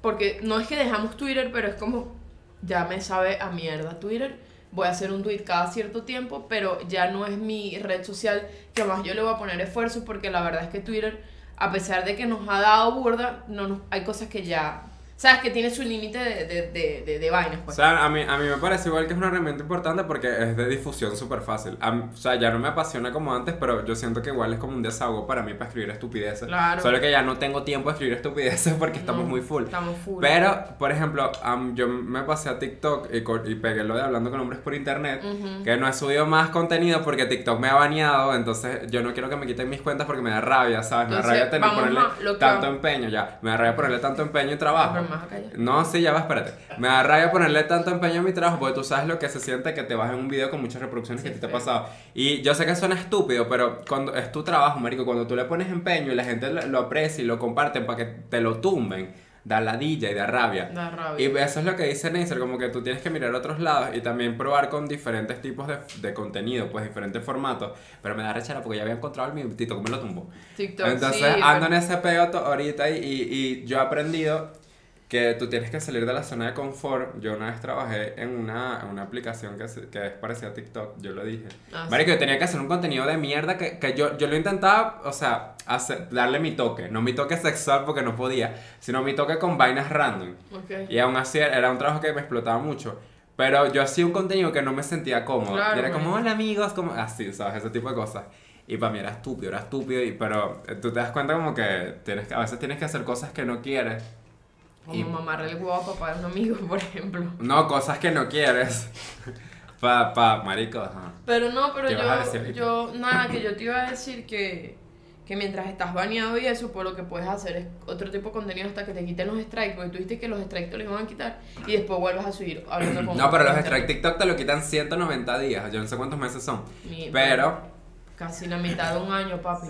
Speaker 1: Porque no es que dejamos Twitter, pero es como. Ya me sabe a mierda Twitter. Voy a hacer un tweet cada cierto tiempo, pero ya no es mi red social que más yo le voy a poner esfuerzo porque la verdad es que Twitter, a pesar de que nos ha dado burda, no nos, hay cosas que ya. Sabes que tiene su límite de, de, de, de- de vainas,
Speaker 2: O
Speaker 1: pues.
Speaker 2: sea, a mí, a mí me parece igual que es una herramienta importante porque es de difusión súper fácil. Mí- o sea, ya no me apasiona como antes, pero yo siento que igual es como un desahogo para mí para escribir estupideces.
Speaker 1: Claro.
Speaker 2: Solo que ya no tengo tiempo de escribir estupideces porque estamos
Speaker 1: No,
Speaker 2: muy full.
Speaker 1: Estamos full.
Speaker 2: Pero, por ejemplo, am, yo me pasé a TikTok y, y pegué lo de hablando con hombres por internet, que no he subido más contenido porque TikTok me ha baneado, entonces yo no quiero que me quiten mis cuentas porque me da rabia, ¿sabes? Me da rabia tener ponerle tanto empeño, ya. Me da rabia ponerle tanto empeño y trabajo.
Speaker 1: Pero me vas a callar.
Speaker 2: No, sí, ya va, espérate. Me da rabia ponerle tanto empeño a mi trabajo porque tú sabes lo que se siente que te vas en un video con muchas reproducciones
Speaker 1: Sí,
Speaker 2: que ti te ha pasado. Y yo sé que suena estúpido, pero cuando es tu trabajo, marico, cuando tú le pones empeño y la gente lo, lo aprecia y lo comparten para que te lo tumben, da ladilla y da rabia.
Speaker 1: Da rabia.
Speaker 2: Y eso es lo que dice Neisser, como que tú tienes que mirar a otros lados y también probar con diferentes tipos de, de contenido, pues diferentes formatos. Pero me da rechera porque ya había encontrado el Tito, que me lo tumbó.
Speaker 1: TikTok.
Speaker 2: Entonces
Speaker 1: sí,
Speaker 2: ando en ese pego to- ahorita y, y, y yo he aprendido que tú tienes que salir de la zona de confort. Yo una vez trabajé en una, en una aplicación que, se- que es parecida a TikTok, yo lo dije.
Speaker 1: Ah, sí.
Speaker 2: Marico, yo tenía que hacer un contenido de mierda que, que yo, yo lo intentaba, o sea, hacer- darle mi toque. No mi toque sexual porque no podía, sino mi toque con vainas random.
Speaker 1: Ok.
Speaker 2: Y aún así era un trabajo que me explotaba mucho. Pero yo hacía un contenido que no me sentía cómodo.
Speaker 1: Claro,
Speaker 2: y era como, hola amigos, como así, ¿sabes? Ese tipo de cosas. Y para mí era estúpido, era estúpido. Y, pero eh, tú te das cuenta como que, tienes que a veces tienes que hacer cosas que no quieres.
Speaker 1: Como
Speaker 2: Y-
Speaker 1: mamarle el huevo a papá de un amigo, por ejemplo.
Speaker 2: No, cosas que no quieres. pa, pa, marico, ajá.
Speaker 1: Pero no, pero
Speaker 2: ¿Qué vas a decir
Speaker 1: yo, yo, nada, que yo te iba a decir que, que mientras estás baneado y eso, pues lo que puedes hacer es otro tipo de contenido hasta que te quiten los strikes, porque tú dijiste que los strikes te los iban a quitar y después vuelves a subir hablando con
Speaker 2: No, pero los
Speaker 1: con-
Speaker 2: strike TikTok te lo quitan 190 días. Yo no sé cuántos meses son.
Speaker 1: Mi-
Speaker 2: Pero,
Speaker 1: Casi la mitad de un año, papi.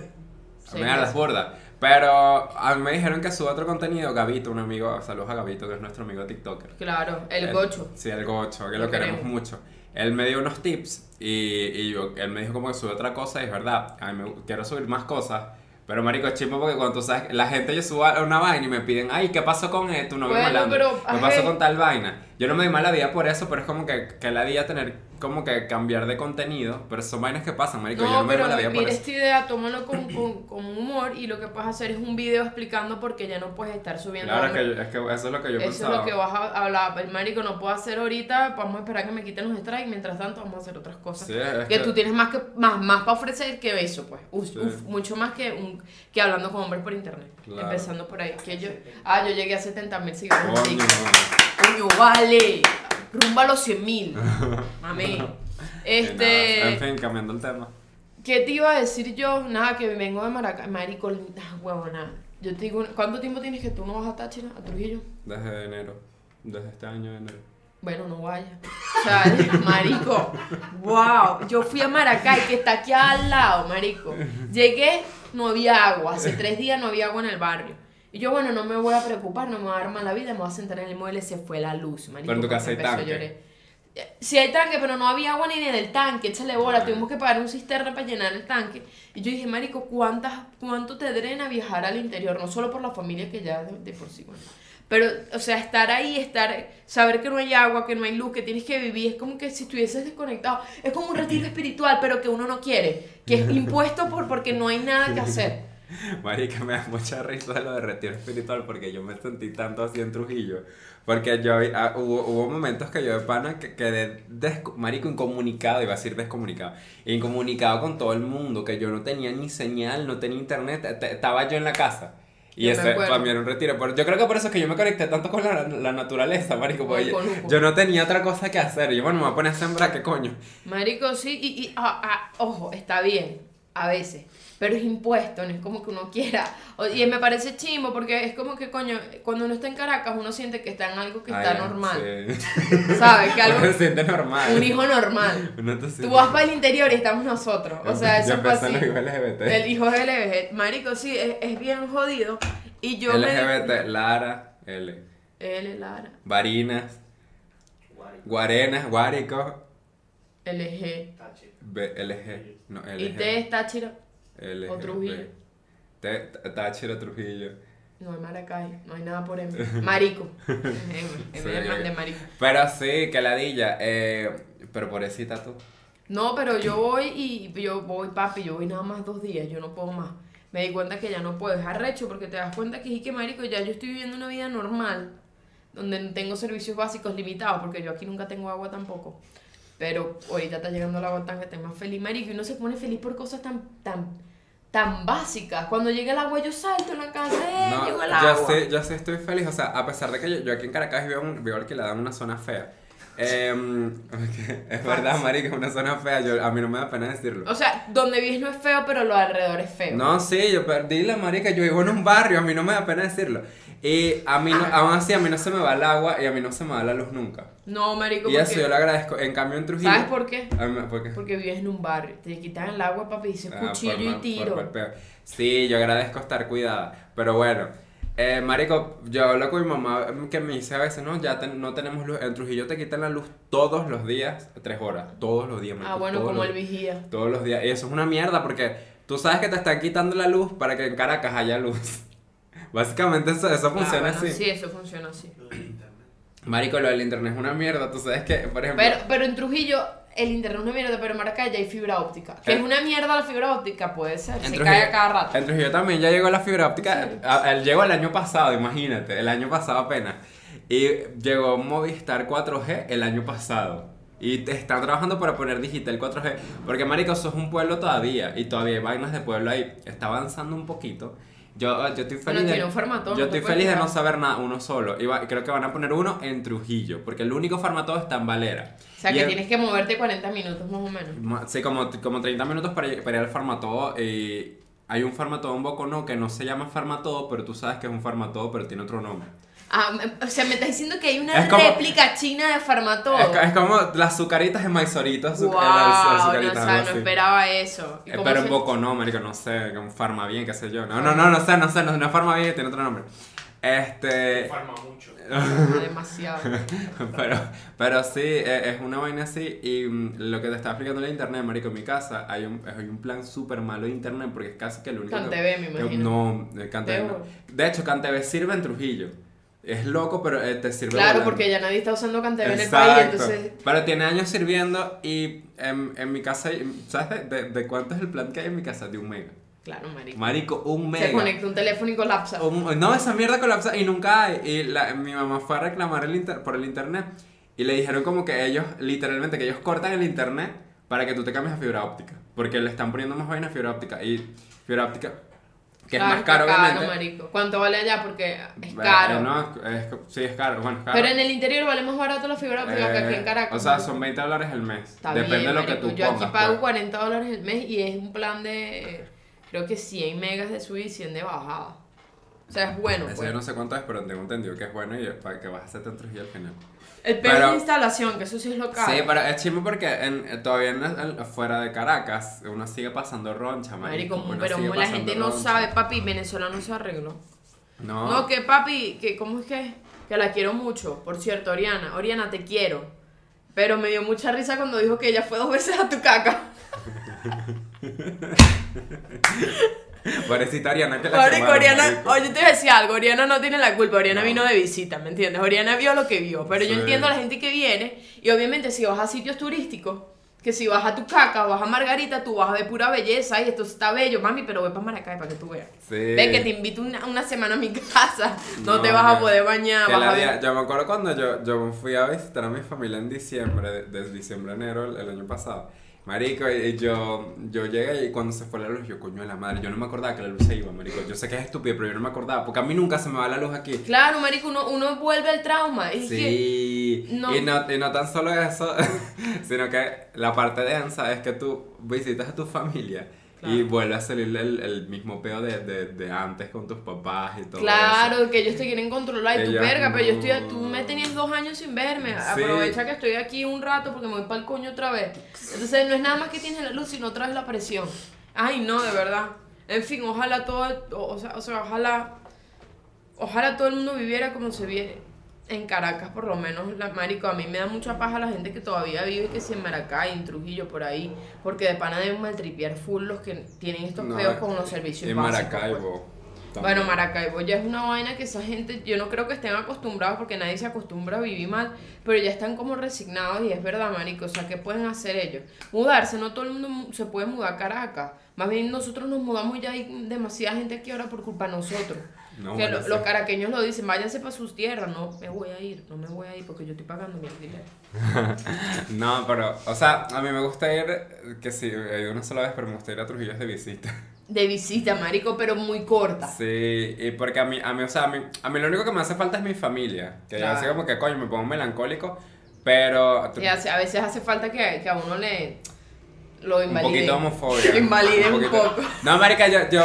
Speaker 1: Sí,
Speaker 2: mira las burdas. Pero a mí me dijeron que suba otro contenido. Gabito, un amigo, saludos a Gabito, que es nuestro amigo TikToker.
Speaker 1: Claro, el
Speaker 2: Él-
Speaker 1: gocho.
Speaker 2: Sí, el gocho, que
Speaker 1: Lo
Speaker 2: lo, queremos
Speaker 1: queremos.
Speaker 2: mucho. Él me dio unos tips y, y yo- él me dijo como que sube otra cosa y es verdad. A mí me, quiero subir más cosas. Pero marico, es chimbo porque cuando tú sabes, la gente yo subo una vaina y me piden, ay, ¿qué pasó con esto? No
Speaker 1: Bueno,
Speaker 2: malandro.
Speaker 1: pero,
Speaker 2: Me
Speaker 1: ajá.
Speaker 2: pasó con tal vaina. Yo no me di mala vida por eso, pero es como que, que la día tener como que cambiar de contenido. Pero son vainas que pasan, marico. yo
Speaker 1: No,
Speaker 2: no me
Speaker 1: pero
Speaker 2: mala vida por eso.
Speaker 1: esta idea, tómalo con, con, con humor y lo que puedes hacer es un video explicando por qué ya no puedes estar subiendo.
Speaker 2: Claro, es que, es que eso es lo que yo
Speaker 1: Eso es
Speaker 2: pensaba.
Speaker 1: lo que vas a hablar. El marico no puedo hacer ahorita. Vamos a esperar que me quiten los strikes. Mientras tanto, vamos a hacer otras cosas.
Speaker 2: Sí, es
Speaker 1: que,
Speaker 2: que-
Speaker 1: tú tienes más que más, más para ofrecer que eso, pues. Uf,
Speaker 2: Sí.
Speaker 1: uf, mucho más que un que hablando con hombres por internet.
Speaker 2: Claro.
Speaker 1: Empezando por ahí. Que yo, ah, yo llegué a 70 mil seguidores.
Speaker 2: Coño,
Speaker 1: TikTok. Vale. Rumba a los 100 mil. Mami. Este.
Speaker 2: nada, En fin, cambiando el tema.
Speaker 1: ¿Qué te iba a decir yo? Nada, que vengo de Maracay. Marico, ah, huevona. Yo te digo, ¿cuánto tiempo tienes que tú no vas a Táchira, a Trujillo?
Speaker 2: Desde enero. Desde este año de enero.
Speaker 1: Bueno, no vaya. O sea, marico, wow. Yo fui a Maracay, que está aquí al lado, marico. Llegué, no había agua. Hace tres días no había agua en el barrio. Y yo, bueno, no me voy a preocupar, no me voy a dar mala vida, me voy a sentar en el mueble, se fue la luz, marico.
Speaker 2: Pero en tu casa hay tanque.
Speaker 1: llorar. Sí hay tanque, pero no había agua ni en el tanque, échale bola, tuvimos que pagar un cisterna para llenar el tanque. Y yo dije, marico, ¿cuántas, ¿cuánto te drena viajar al interior? No solo por la familia que ya de, de por sí, bueno. Pero, o sea, estar ahí, estar, saber que no hay agua, que no hay luz, que tienes que vivir, es como que si estuvieses desconectado. Es como un retiro espiritual, pero que uno no quiere, que es impuesto por porque no hay nada que hacer.
Speaker 2: Marica, me da mucha risa lo de retiro espiritual porque yo me sentí tanto así en Trujillo. Porque yo, ah, hubo, hubo momentos que yo de pana que quedé, marico, incomunicado, iba a decir descomunicado, incomunicado con todo el mundo, que yo no tenía ni señal, no tenía internet, estaba yo en la casa. Y
Speaker 1: Yo acuerdo.
Speaker 2: para mí era un retiro. Pero yo creo que por eso es que yo me conecté tanto con la, la naturaleza, marico, porque yo, yo no tenía otra cosa que hacer. Y yo, bueno, me voy a poner a sembrar, ¿qué coño?
Speaker 1: Marico, sí, y, y ah, ah, ojo, está bien, a veces, pero es impuesto, no es como que uno quiera. Y me parece chimbo porque es como que, coño, cuando uno está en Caracas, uno siente que está en algo que está
Speaker 2: Ay,
Speaker 1: normal.
Speaker 2: sí.
Speaker 1: ¿Sabes? Que algo,
Speaker 2: Uno se siente normal.
Speaker 1: un hijo normal.
Speaker 2: Uno te siente-
Speaker 1: Tú vas para el interior y estamos nosotros. O sea, eso fue así.
Speaker 2: empezaron los LGBT.
Speaker 1: El hijo es LGBT. Marico, sí, es, es bien jodido. Y yo me.
Speaker 2: LGBT, Lara, L.
Speaker 1: L, Lara,
Speaker 2: Varinas, Guarenas, Guárico,
Speaker 1: LG.
Speaker 2: B, LG, no, LG.
Speaker 1: Y T es Táchira.
Speaker 2: LG,
Speaker 1: o Trujillo.
Speaker 2: Táchira, Trujillo.
Speaker 1: No hay Maracay, no hay nada por M. Marico. Es de marico.
Speaker 2: Pero sí, que ladilla. Eh, pero pobrecita tú.
Speaker 1: No, pero yo voy y yo voy, papi, yo voy nada más dos días, yo no puedo más. Me di cuenta que ya no puedo, es arrecho porque te das cuenta que sí que marico, ya yo estoy viviendo una vida normal, donde tengo servicios básicos limitados, porque yo aquí nunca tengo agua tampoco. Pero ahorita está llegando agua tan que más feliz, marico, y uno se pone feliz por cosas tan, tan, tan básicas. Cuando llega el agua yo salto en la casa, ¡eh!
Speaker 2: No,
Speaker 1: llegó el
Speaker 2: yo
Speaker 1: agua.
Speaker 2: sé, yo sé, estoy feliz. O sea, a pesar de que yo, yo aquí en Caracas vivo, un- vivo alquilada en una zona fea. Em, es verdad, marica, es una zona fea. Yo, a mí no me da pena decirlo.
Speaker 1: O sea, donde vives no es feo, pero lo alrededor es feo.
Speaker 2: No, sí, yo perdí la marica, yo vivo en un barrio, a mí no me da pena decirlo. Y a mí no,
Speaker 1: Ah.
Speaker 2: aún así a mí no se me va el agua y a mí no se me va la luz nunca.
Speaker 1: No, marico,
Speaker 2: Y eso yo lo agradezco. En cambio en Trujillo.
Speaker 1: ¿Sabes por qué?
Speaker 2: A mí ¿por qué?
Speaker 1: Porque vives en un barrio, te quitan el agua, papi, dices
Speaker 2: Ah,
Speaker 1: cuchillo
Speaker 2: por
Speaker 1: y
Speaker 2: por
Speaker 1: tiro.
Speaker 2: mal peor. Sí, yo agradezco estar cuidada. Pero bueno, eh, marico, yo hablo con mi mamá que me dice a veces, no, ya ten- no tenemos luz. En Trujillo te quitan la luz todos los días, tres horas, todos los días.
Speaker 1: ah,
Speaker 2: marico,
Speaker 1: bueno,
Speaker 2: todos
Speaker 1: como
Speaker 2: los-
Speaker 1: el vigía.
Speaker 2: Todos los días. Y eso es una mierda porque tú sabes que te están quitando la luz para que en Caracas haya luz. Básicamente eso, eso funciona
Speaker 1: Ah, bueno,
Speaker 2: así.
Speaker 1: Sí, eso funciona así.
Speaker 2: Marico, lo del internet es una mierda. Tú sabes que, por ejemplo.
Speaker 1: Pero, pero en Trujillo el internet es una mierda, pero en Maracay ya hay fibra óptica. Que
Speaker 2: Eh.
Speaker 1: es una mierda la fibra óptica, puede ser.
Speaker 2: en
Speaker 1: Se
Speaker 2: Trujillo-
Speaker 1: cae a cada rato.
Speaker 2: En Trujillo también ya llegó la fibra óptica.
Speaker 1: Sí.
Speaker 2: a- a- llegó el año pasado, imagínate. El año pasado apenas. Y llegó Movistar 4G el año pasado. Y te están trabajando para poner digital 4G. Porque, marico, eso es un pueblo todavía. Y todavía hay vainas de pueblo ahí. Está avanzando un poquito. Yo, yo estoy
Speaker 1: Bueno,
Speaker 2: feliz de...
Speaker 1: un
Speaker 2: Yo estoy feliz de no saber nada, uno solo. Y va- creo que van a poner uno en Trujillo. Porque el único farmatodo está en Valera.
Speaker 1: O sea,
Speaker 2: Y
Speaker 1: que
Speaker 2: el-
Speaker 1: tienes que moverte 40 minutos más o menos.
Speaker 2: Sí, como, como 30 minutos para, para ir al farmatodo. Y hay un farmatodo en Bocono que no se llama farmatodo, pero tú sabes que es un farmatodo, pero tiene otro nombre.
Speaker 1: Ah, o sea, me estás diciendo que hay una
Speaker 2: Es como-
Speaker 1: réplica china de farmatodo.
Speaker 2: Es, es como las azucaritas de maizorito, azu-
Speaker 1: Wow,
Speaker 2: las
Speaker 1: no,
Speaker 2: azucaritas,
Speaker 1: o sea, no
Speaker 2: así.
Speaker 1: esperaba eso. ¿Y
Speaker 2: Eh, pero en
Speaker 1: se-
Speaker 2: Bocono, marico, no sé, un farma bien, qué sé yo. No, no, no, no sé, no sé, no, no farma bien, tiene otro nombre. Este...
Speaker 3: Farma mucho.
Speaker 1: Demasiado.
Speaker 2: pero, pero sí, eh, es una vaina así. Y mm, lo que te estaba explicando en el internet, marico, en mi casa hay un, hay un plan súper malo de internet porque es casi que lo único
Speaker 1: Cantv, me
Speaker 2: que-
Speaker 1: imagino.
Speaker 2: No, el Cantv no. De hecho, Cantv sirve en Trujillo. Es loco, pero eh, te sirve
Speaker 1: Claro,
Speaker 2: volando.
Speaker 1: porque ya nadie está usando Cantv en el país, entonces...
Speaker 2: Pero tiene años sirviendo y en, en mi casa, ¿sabes de, de, de cuánto es el plan que hay en mi casa? De un mega.
Speaker 1: Claro, marico.
Speaker 2: Marico, un mega.
Speaker 1: Se conecta un teléfono y colapsa.
Speaker 2: Un- no, esa mierda colapsa y nunca hay. Y la- mi mamá fue a reclamar el inter- por el internet y le dijeron como que ellos, literalmente, que ellos cortan el internet para que tú te cambies a fibra óptica. Porque le están poniendo más vainas a fibra óptica. Y fibra óptica, que es
Speaker 1: Claro,
Speaker 2: más caro,
Speaker 1: está
Speaker 2: obviamente.
Speaker 1: marico. ¿Cuánto vale allá? Porque es
Speaker 2: Eh,
Speaker 1: caro.
Speaker 2: no, es- sí, es caro. Bueno, es caro.
Speaker 1: Pero en el interior vale más barato la fibra óptica que aquí en
Speaker 2: Eh,
Speaker 1: Caracas.
Speaker 2: O sea, son 20 dólares el mes.
Speaker 1: Está
Speaker 2: Depende
Speaker 1: bien,
Speaker 2: de lo que
Speaker 1: marico.
Speaker 2: tú
Speaker 1: Yo
Speaker 2: pongas.
Speaker 1: aquí pago
Speaker 2: pues.
Speaker 1: 40 dólares el mes y es un plan de, creo que 100 megas de subida y 100 de bajada. O sea, es bueno.
Speaker 2: Eso
Speaker 1: pues.
Speaker 2: yo no sé cuánto es, pero tengo entendido que es bueno y para que hacer tantos y al final.
Speaker 1: El peor
Speaker 2: Pero-
Speaker 1: la instalación, que eso sí es lo caro.
Speaker 2: Sí, pero es chismo porque en, todavía en, en- fuera de Caracas uno sigue pasando roncha, marico.
Speaker 1: Pero
Speaker 2: sigue
Speaker 1: la gente no sabe, papi, Venezuela no se arregló.
Speaker 2: No,
Speaker 1: No, que papi, que cómo es que, que la quiero mucho. Por cierto, Oriana, Oriana, te quiero. Pero me dio mucha risa cuando dijo que ella fue dos veces a tu caca.
Speaker 2: Pobrecita Oriana que la
Speaker 1: Marico,
Speaker 2: quemaron,
Speaker 1: Oriana,
Speaker 2: marico.
Speaker 1: oye, te voy a decir algo, Oriana no tiene la culpa, Oriana
Speaker 2: No.
Speaker 1: vino de visita, ¿me entiendes? Oriana vio lo que vio, pero yo
Speaker 2: Sí.
Speaker 1: entiendo a la gente que viene y obviamente si vas a sitios turísticos, que si vas a tu caca, vas a Margarita, tú vas a ver pura belleza y esto está bello, mami, pero ve para Maracay para que tú veas.
Speaker 2: Sí.
Speaker 1: Ve que te invito una, una semana a mi casa, no, te vas a poder bañar, vas
Speaker 2: la
Speaker 1: a ver...
Speaker 2: yo me acuerdo cuando yo, yo fui a visitar a mi familia en diciembre, desde diciembre a enero el, el año pasado. Marico, y, yo, yo llegué y cuando se fue la luz, yo, coño de la madre, yo no me acordaba que la luz se iba, marico. Yo sé que es estúpido, pero yo no me acordaba, porque a mí nunca se me va la luz aquí.
Speaker 1: Claro, marico, uno, uno vuelve al trauma, es que...
Speaker 2: Sí,
Speaker 1: no.
Speaker 2: Y, no, y no tan solo eso, sino que la parte densa es que tú visitas a tu familia y vuelve a salir el, el mismo peo de, de, de antes con tus papás y todo eso.
Speaker 1: Claro, que ellos te quieren controlar y tú,
Speaker 2: Ellas
Speaker 1: verga, pero yo estoy, tú me tenías dos años sin verme,
Speaker 2: Sí.
Speaker 1: aprovecha que estoy aquí un rato porque me voy para el coño otra vez. Entonces no es nada más que tienes la luz, sino otra vez la presión. Ay, no, de verdad. En fin, ojalá todo, o, o sea, ojalá, ojalá todo el mundo viviera como se vive en Caracas, por lo menos, la, marico, a mí me da mucha paja la gente que todavía vive, que si en Maracay, en Trujillo, por ahí, porque de pana deben maltripear full los que tienen estos
Speaker 2: No,
Speaker 1: peos con los servicios
Speaker 2: En
Speaker 1: básicos, pues.
Speaker 2: Maracaibo.
Speaker 1: Bueno,
Speaker 2: también.
Speaker 1: Maracaibo ya es una vaina que esa gente, yo no creo que estén acostumbrados porque nadie se acostumbra a vivir mal, pero ya están como resignados y es verdad, marico, o sea, ¿qué pueden hacer ellos? Mudarse, no todo el mundo mu- se puede mudar a Caracas, más bien nosotros nos mudamos ya hay demasiada gente aquí ahora por culpa de nosotros.
Speaker 2: No,
Speaker 1: que lo- los caraqueños lo dicen, váyanse para sus tierras, no me voy a ir, no me voy a ir porque yo estoy pagando mi alquiler.
Speaker 2: No, pero, o sea, a mí me gusta ir, que sí, he ido una sola vez, pero me gusta ir a Trujillo de visita.
Speaker 1: De visita, marico, pero muy corta.
Speaker 2: Sí, y porque a mí, a mí, o sea, a mí, a mí lo único que me hace falta es mi familia. Que yo
Speaker 1: Claro.
Speaker 2: así como que, coño, me pongo melancólico, pero...
Speaker 1: Y hace- a veces hace falta que, que a uno le lo
Speaker 2: Un
Speaker 1: invalide.
Speaker 2: poquito homofobia.
Speaker 1: Invalide un
Speaker 2: poquito.
Speaker 1: poco.
Speaker 2: No, marica, yo, yo,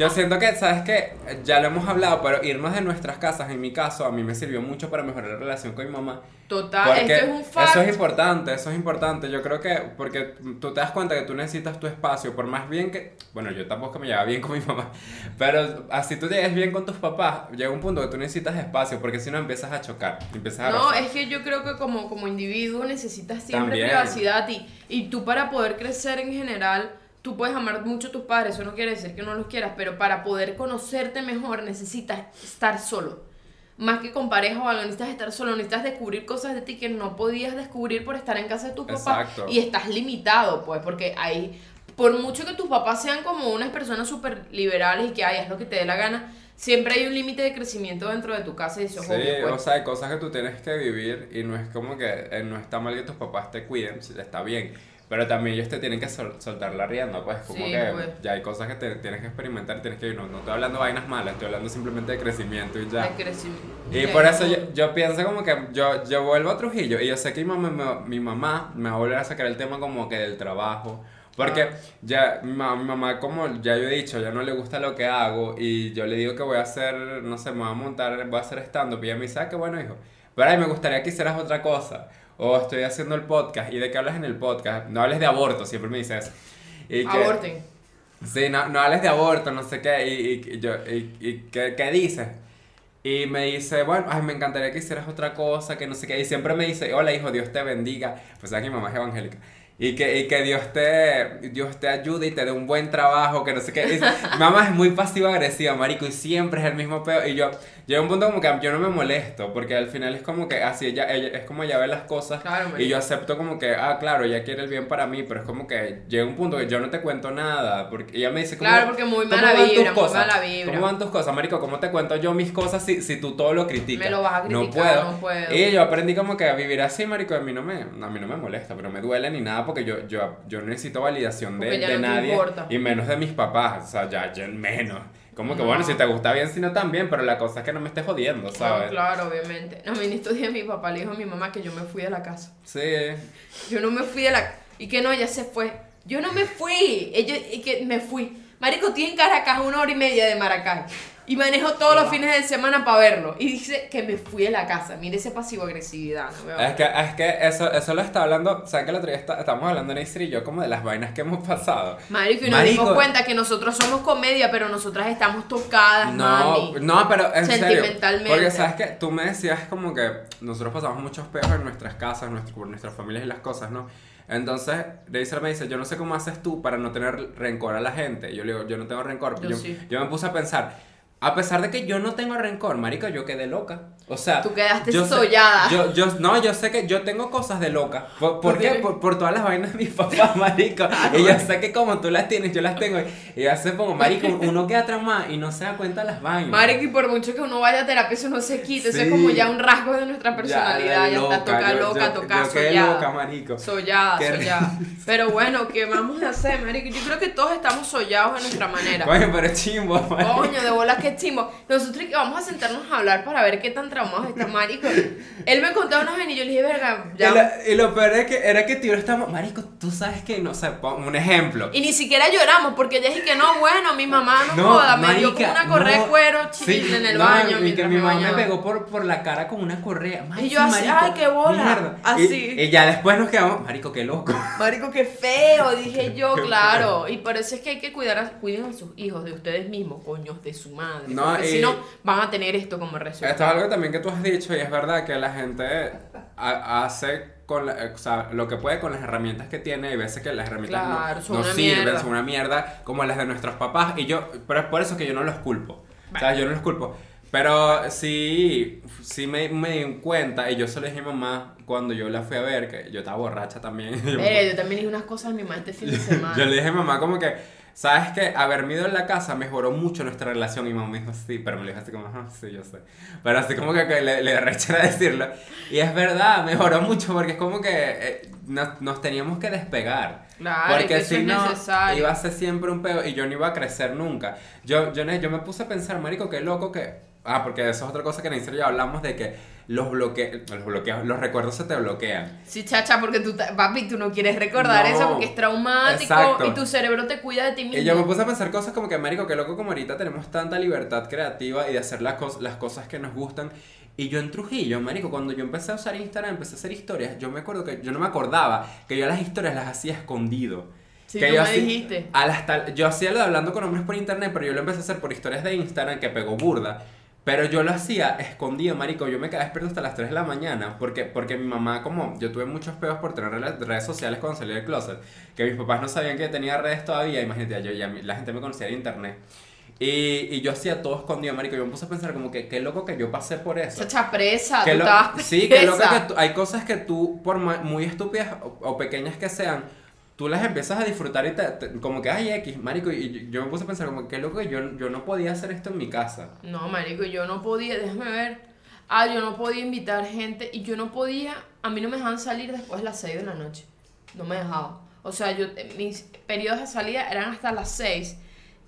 Speaker 2: yo siento que, ¿sabes qué? Ya lo hemos hablado, pero irnos de nuestras casas, en mi caso, a mí me sirvió mucho para mejorar la relación con mi mamá.
Speaker 1: Total, esto es un fact.
Speaker 2: eso es importante, eso es importante. Yo creo que, porque tú te das cuenta que tú necesitas tu espacio, por más bien que, bueno, yo tampoco me llevaba bien con mi mamá, pero así tú llegues bien con tus papás, llega un punto que tú necesitas espacio, porque si no empiezas a chocar, empiezas a
Speaker 1: No, es que yo creo que como, como individuo necesitas siempre
Speaker 2: También.
Speaker 1: privacidad y, y tú para poder crecer en general, tú puedes amar mucho a tus padres, eso no quiere decir que no los quieras, pero para poder conocerte mejor necesitas estar solo. Más que con pareja o algo, necesitas estar solo, necesitas descubrir cosas de ti que no podías descubrir por estar en casa de tus papás y estás limitado, pues, porque hay, por mucho que tus papás sean como unas personas súper liberales y que hayas lo que te dé la gana, siempre hay un límite de crecimiento dentro de tu casa y eso es
Speaker 2: Sí,
Speaker 1: obvio, pues.
Speaker 2: o sea, hay cosas que tú tienes que vivir y no es como que eh, no está mal que tus papás te cuiden, está bien. Pero también ellos te tienen que sol- soltar la rienda, pues como
Speaker 1: Sí,
Speaker 2: que
Speaker 1: pues.
Speaker 2: ya hay cosas que te, tienes que experimentar tienes que ir. No, no estoy hablando de vainas malas, estoy hablando simplemente de crecimiento y ya.
Speaker 1: de crecimiento.
Speaker 2: Y por eso yo, yo pienso como que yo, yo vuelvo a Trujillo y yo sé que mi mamá, me- mi mamá me va a volver a sacar el tema como que del trabajo. Porque
Speaker 1: Ah.
Speaker 2: ya mi, ma- mi mamá, como ya yo he dicho, ya no le gusta lo que hago y yo le digo que voy a hacer, no sé, me voy a montar, voy a hacer stand-up y ella me dice, ah, qué bueno, hijo. Pero ay, me gustaría que hicieras otra cosa. O estoy haciendo el podcast. ¿Y de qué hablas en el podcast? No hables de aborto, siempre me dice eso. Y que-
Speaker 1: Aborten.
Speaker 2: Sí, no, no hables de aborto, no sé qué, y, y- yo, y, y ¿qué, qué dices? Y me dice, bueno, ay, me encantaría que hicieras otra cosa, que no sé qué, y siempre me dice, hola hijo, Dios te bendiga, pues que mi mamá es evangélica, y que, y que Dios te, Dios te ayude y te dé un buen trabajo, que no sé qué, y mamá es muy pasiva agresiva, marico, y siempre es el mismo peo, y yo, llega un punto como que yo no me molesto, porque al final es como que así ella, ella es como ella ve las cosas,
Speaker 1: Claro,
Speaker 2: y yo acepto como que, ah, claro, ella quiere el bien para mí, pero es como que llega un punto que yo no te cuento nada, porque ella me dice, ¿cómo-
Speaker 1: Claro, porque muy
Speaker 2: ¿cómo
Speaker 1: mala
Speaker 2: van tus
Speaker 1: vibra, muy
Speaker 2: cosas?
Speaker 1: mala vibra.
Speaker 2: ¿Cómo van tus cosas, marico? ¿Cómo te cuento yo mis cosas si, si tú todo lo criticas?
Speaker 1: Me lo vas a
Speaker 2: No
Speaker 1: criticar,
Speaker 2: puedo.
Speaker 1: no puedo.
Speaker 2: Y yo aprendí como que a vivir así, marico, a mí no me, a mí no me molesta, pero me duele ni nada porque yo, yo, yo necesito validación de,
Speaker 1: Porque
Speaker 2: de
Speaker 1: no
Speaker 2: nadie y menos de mis papás, o sea, ya, ya menos. Como que
Speaker 1: No.
Speaker 2: bueno, si te gusta bien, si no también, pero la cosa es que no me estés jodiendo, ¿sabes?
Speaker 1: claro, obviamente. No, en estos días mi papá le dijo a mi mamá que yo me fui de la casa.
Speaker 2: Sí.
Speaker 1: Yo no me fui de la Y que no, ella se fue. Yo no me fui. Ella, y que me fui. Marico, estoy en Caracas una hora y media de Maracay. Y manejo todos los fines de semana para verlo. Y dice que me fui de la casa. Mire ese pasivo-agresividad. no.
Speaker 2: Es que, es que eso, eso lo está hablando, ¿saben que el otro día está- estamos hablando Neisser y yo como de las vainas que hemos pasado?
Speaker 1: Marico, y nos
Speaker 2: Marico.
Speaker 1: dimos cuenta que nosotros somos comedia, pero nosotras estamos tocadas,
Speaker 2: No,
Speaker 1: mami.
Speaker 2: no, pero en serio.
Speaker 1: Sentimentalmente.
Speaker 2: Porque sabes que tú me decías como que nosotros pasamos muchos peos en nuestras casas, nuestro- por nuestras familias y las cosas, ¿no? Entonces, Neisser me dice, yo no sé cómo haces tú para no tener rencor a la gente. Yo le digo, yo no tengo rencor.
Speaker 1: Yo
Speaker 2: Yo,
Speaker 1: sí.
Speaker 2: yo me puse a pensar, a pesar de que yo no tengo rencor, marica, yo quedé loca. O sea,
Speaker 1: Tú quedaste
Speaker 2: yo sé-
Speaker 1: sollada.
Speaker 2: yo, yo, no, yo sé que yo tengo cosas de loca. ¿Por, por qué? Por, por todas las vainas de mis papás, marico. y yo sé que como tú las tienes, yo las tengo. Y yo se pongo, marico, uno queda traumado y no se da cuenta de las vainas.
Speaker 1: Marico, y por mucho que uno vaya a terapia, eso no se quita. Eso es
Speaker 2: Sí.
Speaker 1: como ya un rasgo de nuestra
Speaker 2: Ya,
Speaker 1: personalidad. Ya,
Speaker 2: de
Speaker 1: está toca
Speaker 2: yo-
Speaker 1: loca, toca sollada.
Speaker 2: loca, marico.
Speaker 1: Sollada,
Speaker 2: Qué
Speaker 1: sollada. Pero bueno, ¿qué vamos a hacer, marico? Yo creo que todos estamos sollados de nuestra manera.
Speaker 2: Coño, pero chimbo, marico.
Speaker 1: Coño, de bolas que chimbo. Nosotros vamos a sentarnos a hablar para ver qué tan traumados está Marico. Él me contaba unas vainas y yo le dije, verga,
Speaker 2: Y
Speaker 1: ya.
Speaker 2: lo, y lo peor es que era que tío estamos. Marico, tú sabes que no sé, pon un ejemplo.
Speaker 1: Y ni siquiera lloramos porque ella dije que no, bueno, mi mamá no,
Speaker 2: No,
Speaker 1: joda, me dio como
Speaker 2: marica,
Speaker 1: una correa
Speaker 2: no.
Speaker 1: de cuero
Speaker 2: Sí,
Speaker 1: chill en el
Speaker 2: no,
Speaker 1: baño.
Speaker 2: y que mi
Speaker 1: me
Speaker 2: mamá me
Speaker 1: bañaba.
Speaker 2: pegó por, por la cara con una correa. Ay,
Speaker 1: Y yo
Speaker 2: sí,
Speaker 1: así,
Speaker 2: marico,
Speaker 1: ay, qué bola,
Speaker 2: mierda.
Speaker 1: así.
Speaker 2: Y, y ya después nos quedamos, marico, qué loco.
Speaker 1: Marico, qué feo, dije yo, claro. Y por eso es que hay que cuidar a, cuiden a sus hijos de ustedes mismos, coños, de su madre.
Speaker 2: No,
Speaker 1: porque
Speaker 2: y-
Speaker 1: si no, van a tener esto como resultado.
Speaker 2: Esto es algo también que tú has dicho y es verdad que la gente ha- hace con la- o sea, lo que puede con las herramientas que tiene y veces que las herramientas no-
Speaker 1: Claro,
Speaker 2: no,
Speaker 1: una
Speaker 2: sirven,
Speaker 1: mierda.
Speaker 2: son una mierda como las de nuestros papás y yo, pero es por eso que yo no los culpo. O sea, yo no los culpo. Pero sí, sí me, me di cuenta y yo se lo dije a mi mamá cuando yo la fui a ver, que yo estaba borracha también.
Speaker 1: Eh, yo también dije unas cosas a mi mamá este fin de semana.
Speaker 2: yo le dije a mamá como que, ¿sabes que Haberme ido en la casa mejoró mucho nuestra relación y mamá me dijo, sí, pero me lo dijo así como, ajá, sí, yo sé. Pero así como que, que le, le rechera decirlo. Y es verdad, mejoró mucho porque es como que eh, nos, nos teníamos que despegar.
Speaker 1: Claro,
Speaker 2: porque si no, iba a ser siempre un peo y yo no iba a crecer nunca. Yo, yo, yo me puse a pensar, marico, qué loco que... Ah, porque eso es otra cosa que en serio ya hablamos de que los, bloque los bloqueos, los recuerdos se te bloquean.
Speaker 1: Sí, chacha, porque tú, papi, tú no quieres recordar
Speaker 2: No,
Speaker 1: eso porque es traumático
Speaker 2: exacto.
Speaker 1: y tu cerebro te cuida de ti mismo.
Speaker 2: Y yo me puse a pensar cosas como que, marico, qué loco como ahorita tenemos tanta libertad creativa y de hacer las, cos- las cosas que nos gustan. Y yo en Trujillo, marico, cuando yo empecé a usar Instagram, empecé a hacer historias, yo me acuerdo que yo no me acordaba que yo las historias las hacía escondido.
Speaker 1: Sí,
Speaker 2: que
Speaker 1: tú
Speaker 2: yo
Speaker 1: me
Speaker 2: hacía-
Speaker 1: dijiste.
Speaker 2: al hasta- yo hacía lo de hablando con hombres por internet, pero yo lo empecé a hacer por historias de Instagram que pegó burda. Pero yo lo hacía escondido, marico. Yo me quedaba despierto hasta las 3 de la mañana. Porque, porque mi mamá, como yo tuve muchos peos por tener redes sociales cuando salí del closet. Que mis papás no sabían que tenía redes todavía. Imagínate, yo, ya, la gente me conocía de internet. Y, y yo hacía todo escondido, marico. Yo me puse a pensar como que qué loco que yo pasé por eso.
Speaker 1: Chacha presa,
Speaker 2: Que
Speaker 1: tú
Speaker 2: lo-
Speaker 1: estabas
Speaker 2: sí, que loco que tú- hay cosas que tú, por muy estúpidas o, o pequeñas que sean, tú las empiezas a disfrutar y te, como que, ay, X, marico, y yo, me puse a pensar como que loco yo, yo no podía hacer esto en mi casa.
Speaker 1: No, marico, yo no podía, déjame ver. Ah, yo no podía invitar gente y yo no podía, a mí no me dejaban salir después de las 6 de la noche. No me dejaban. O sea, yo mis periodos de salida eran hasta las 6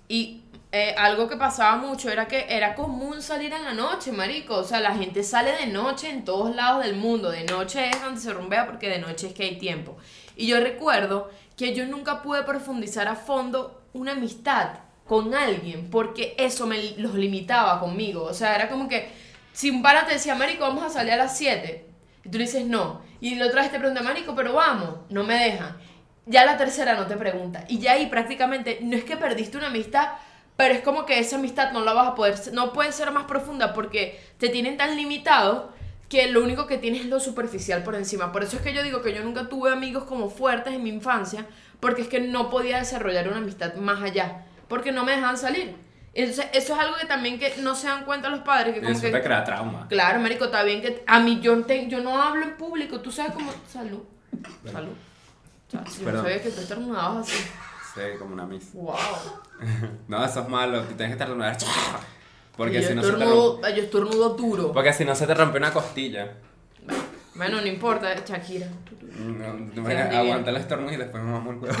Speaker 1: y eh, algo que pasaba mucho era que era común salir en la noche, marico. O sea, la gente sale de noche en todos lados del mundo. De noche es donde se rumbea porque de noche es que hay tiempo. Y yo recuerdo que yo nunca pude profundizar a fondo una amistad con alguien porque eso me los limitaba conmigo. O sea, era como que si un pana te decía, marico, vamos a salir a las 7 y tú le dices no. Y la otra vez te pregunta, marico, pero vamos, no me dejan. Ya la tercera no te pregunta. Y ya ahí prácticamente no es que perdiste una amistad, pero es como que esa amistad no la vas a poder, no puede ser más profunda porque te tienen tan limitado que lo único que tienes es lo superficial por encima. Por eso es que yo digo que yo nunca tuve amigos como fuertes en mi infancia, porque es que no podía desarrollar una amistad más allá, porque no me dejaban salir. Entonces, eso es algo que también que no se dan cuenta los padres, que como
Speaker 2: Eso
Speaker 1: que...
Speaker 2: te crea trauma.
Speaker 1: Claro, marico, está bien que a mí yo, te- yo no hablo en público, tú sabes cómo... Salud, salud. Chacho, Yo no sabía que tú estornudabas así.
Speaker 2: Sí, como una miss.
Speaker 1: Wow.
Speaker 2: No, eso es malo, tienes que estar Porque
Speaker 1: yo,
Speaker 2: si no se te
Speaker 1: estornudo,
Speaker 2: rompe.
Speaker 1: yo estornudo duro.
Speaker 2: Porque si no se te rompe una costilla.
Speaker 1: Bueno, no importa, Shakira.
Speaker 2: No, aguanta el estornudo y después me vamos el huevo.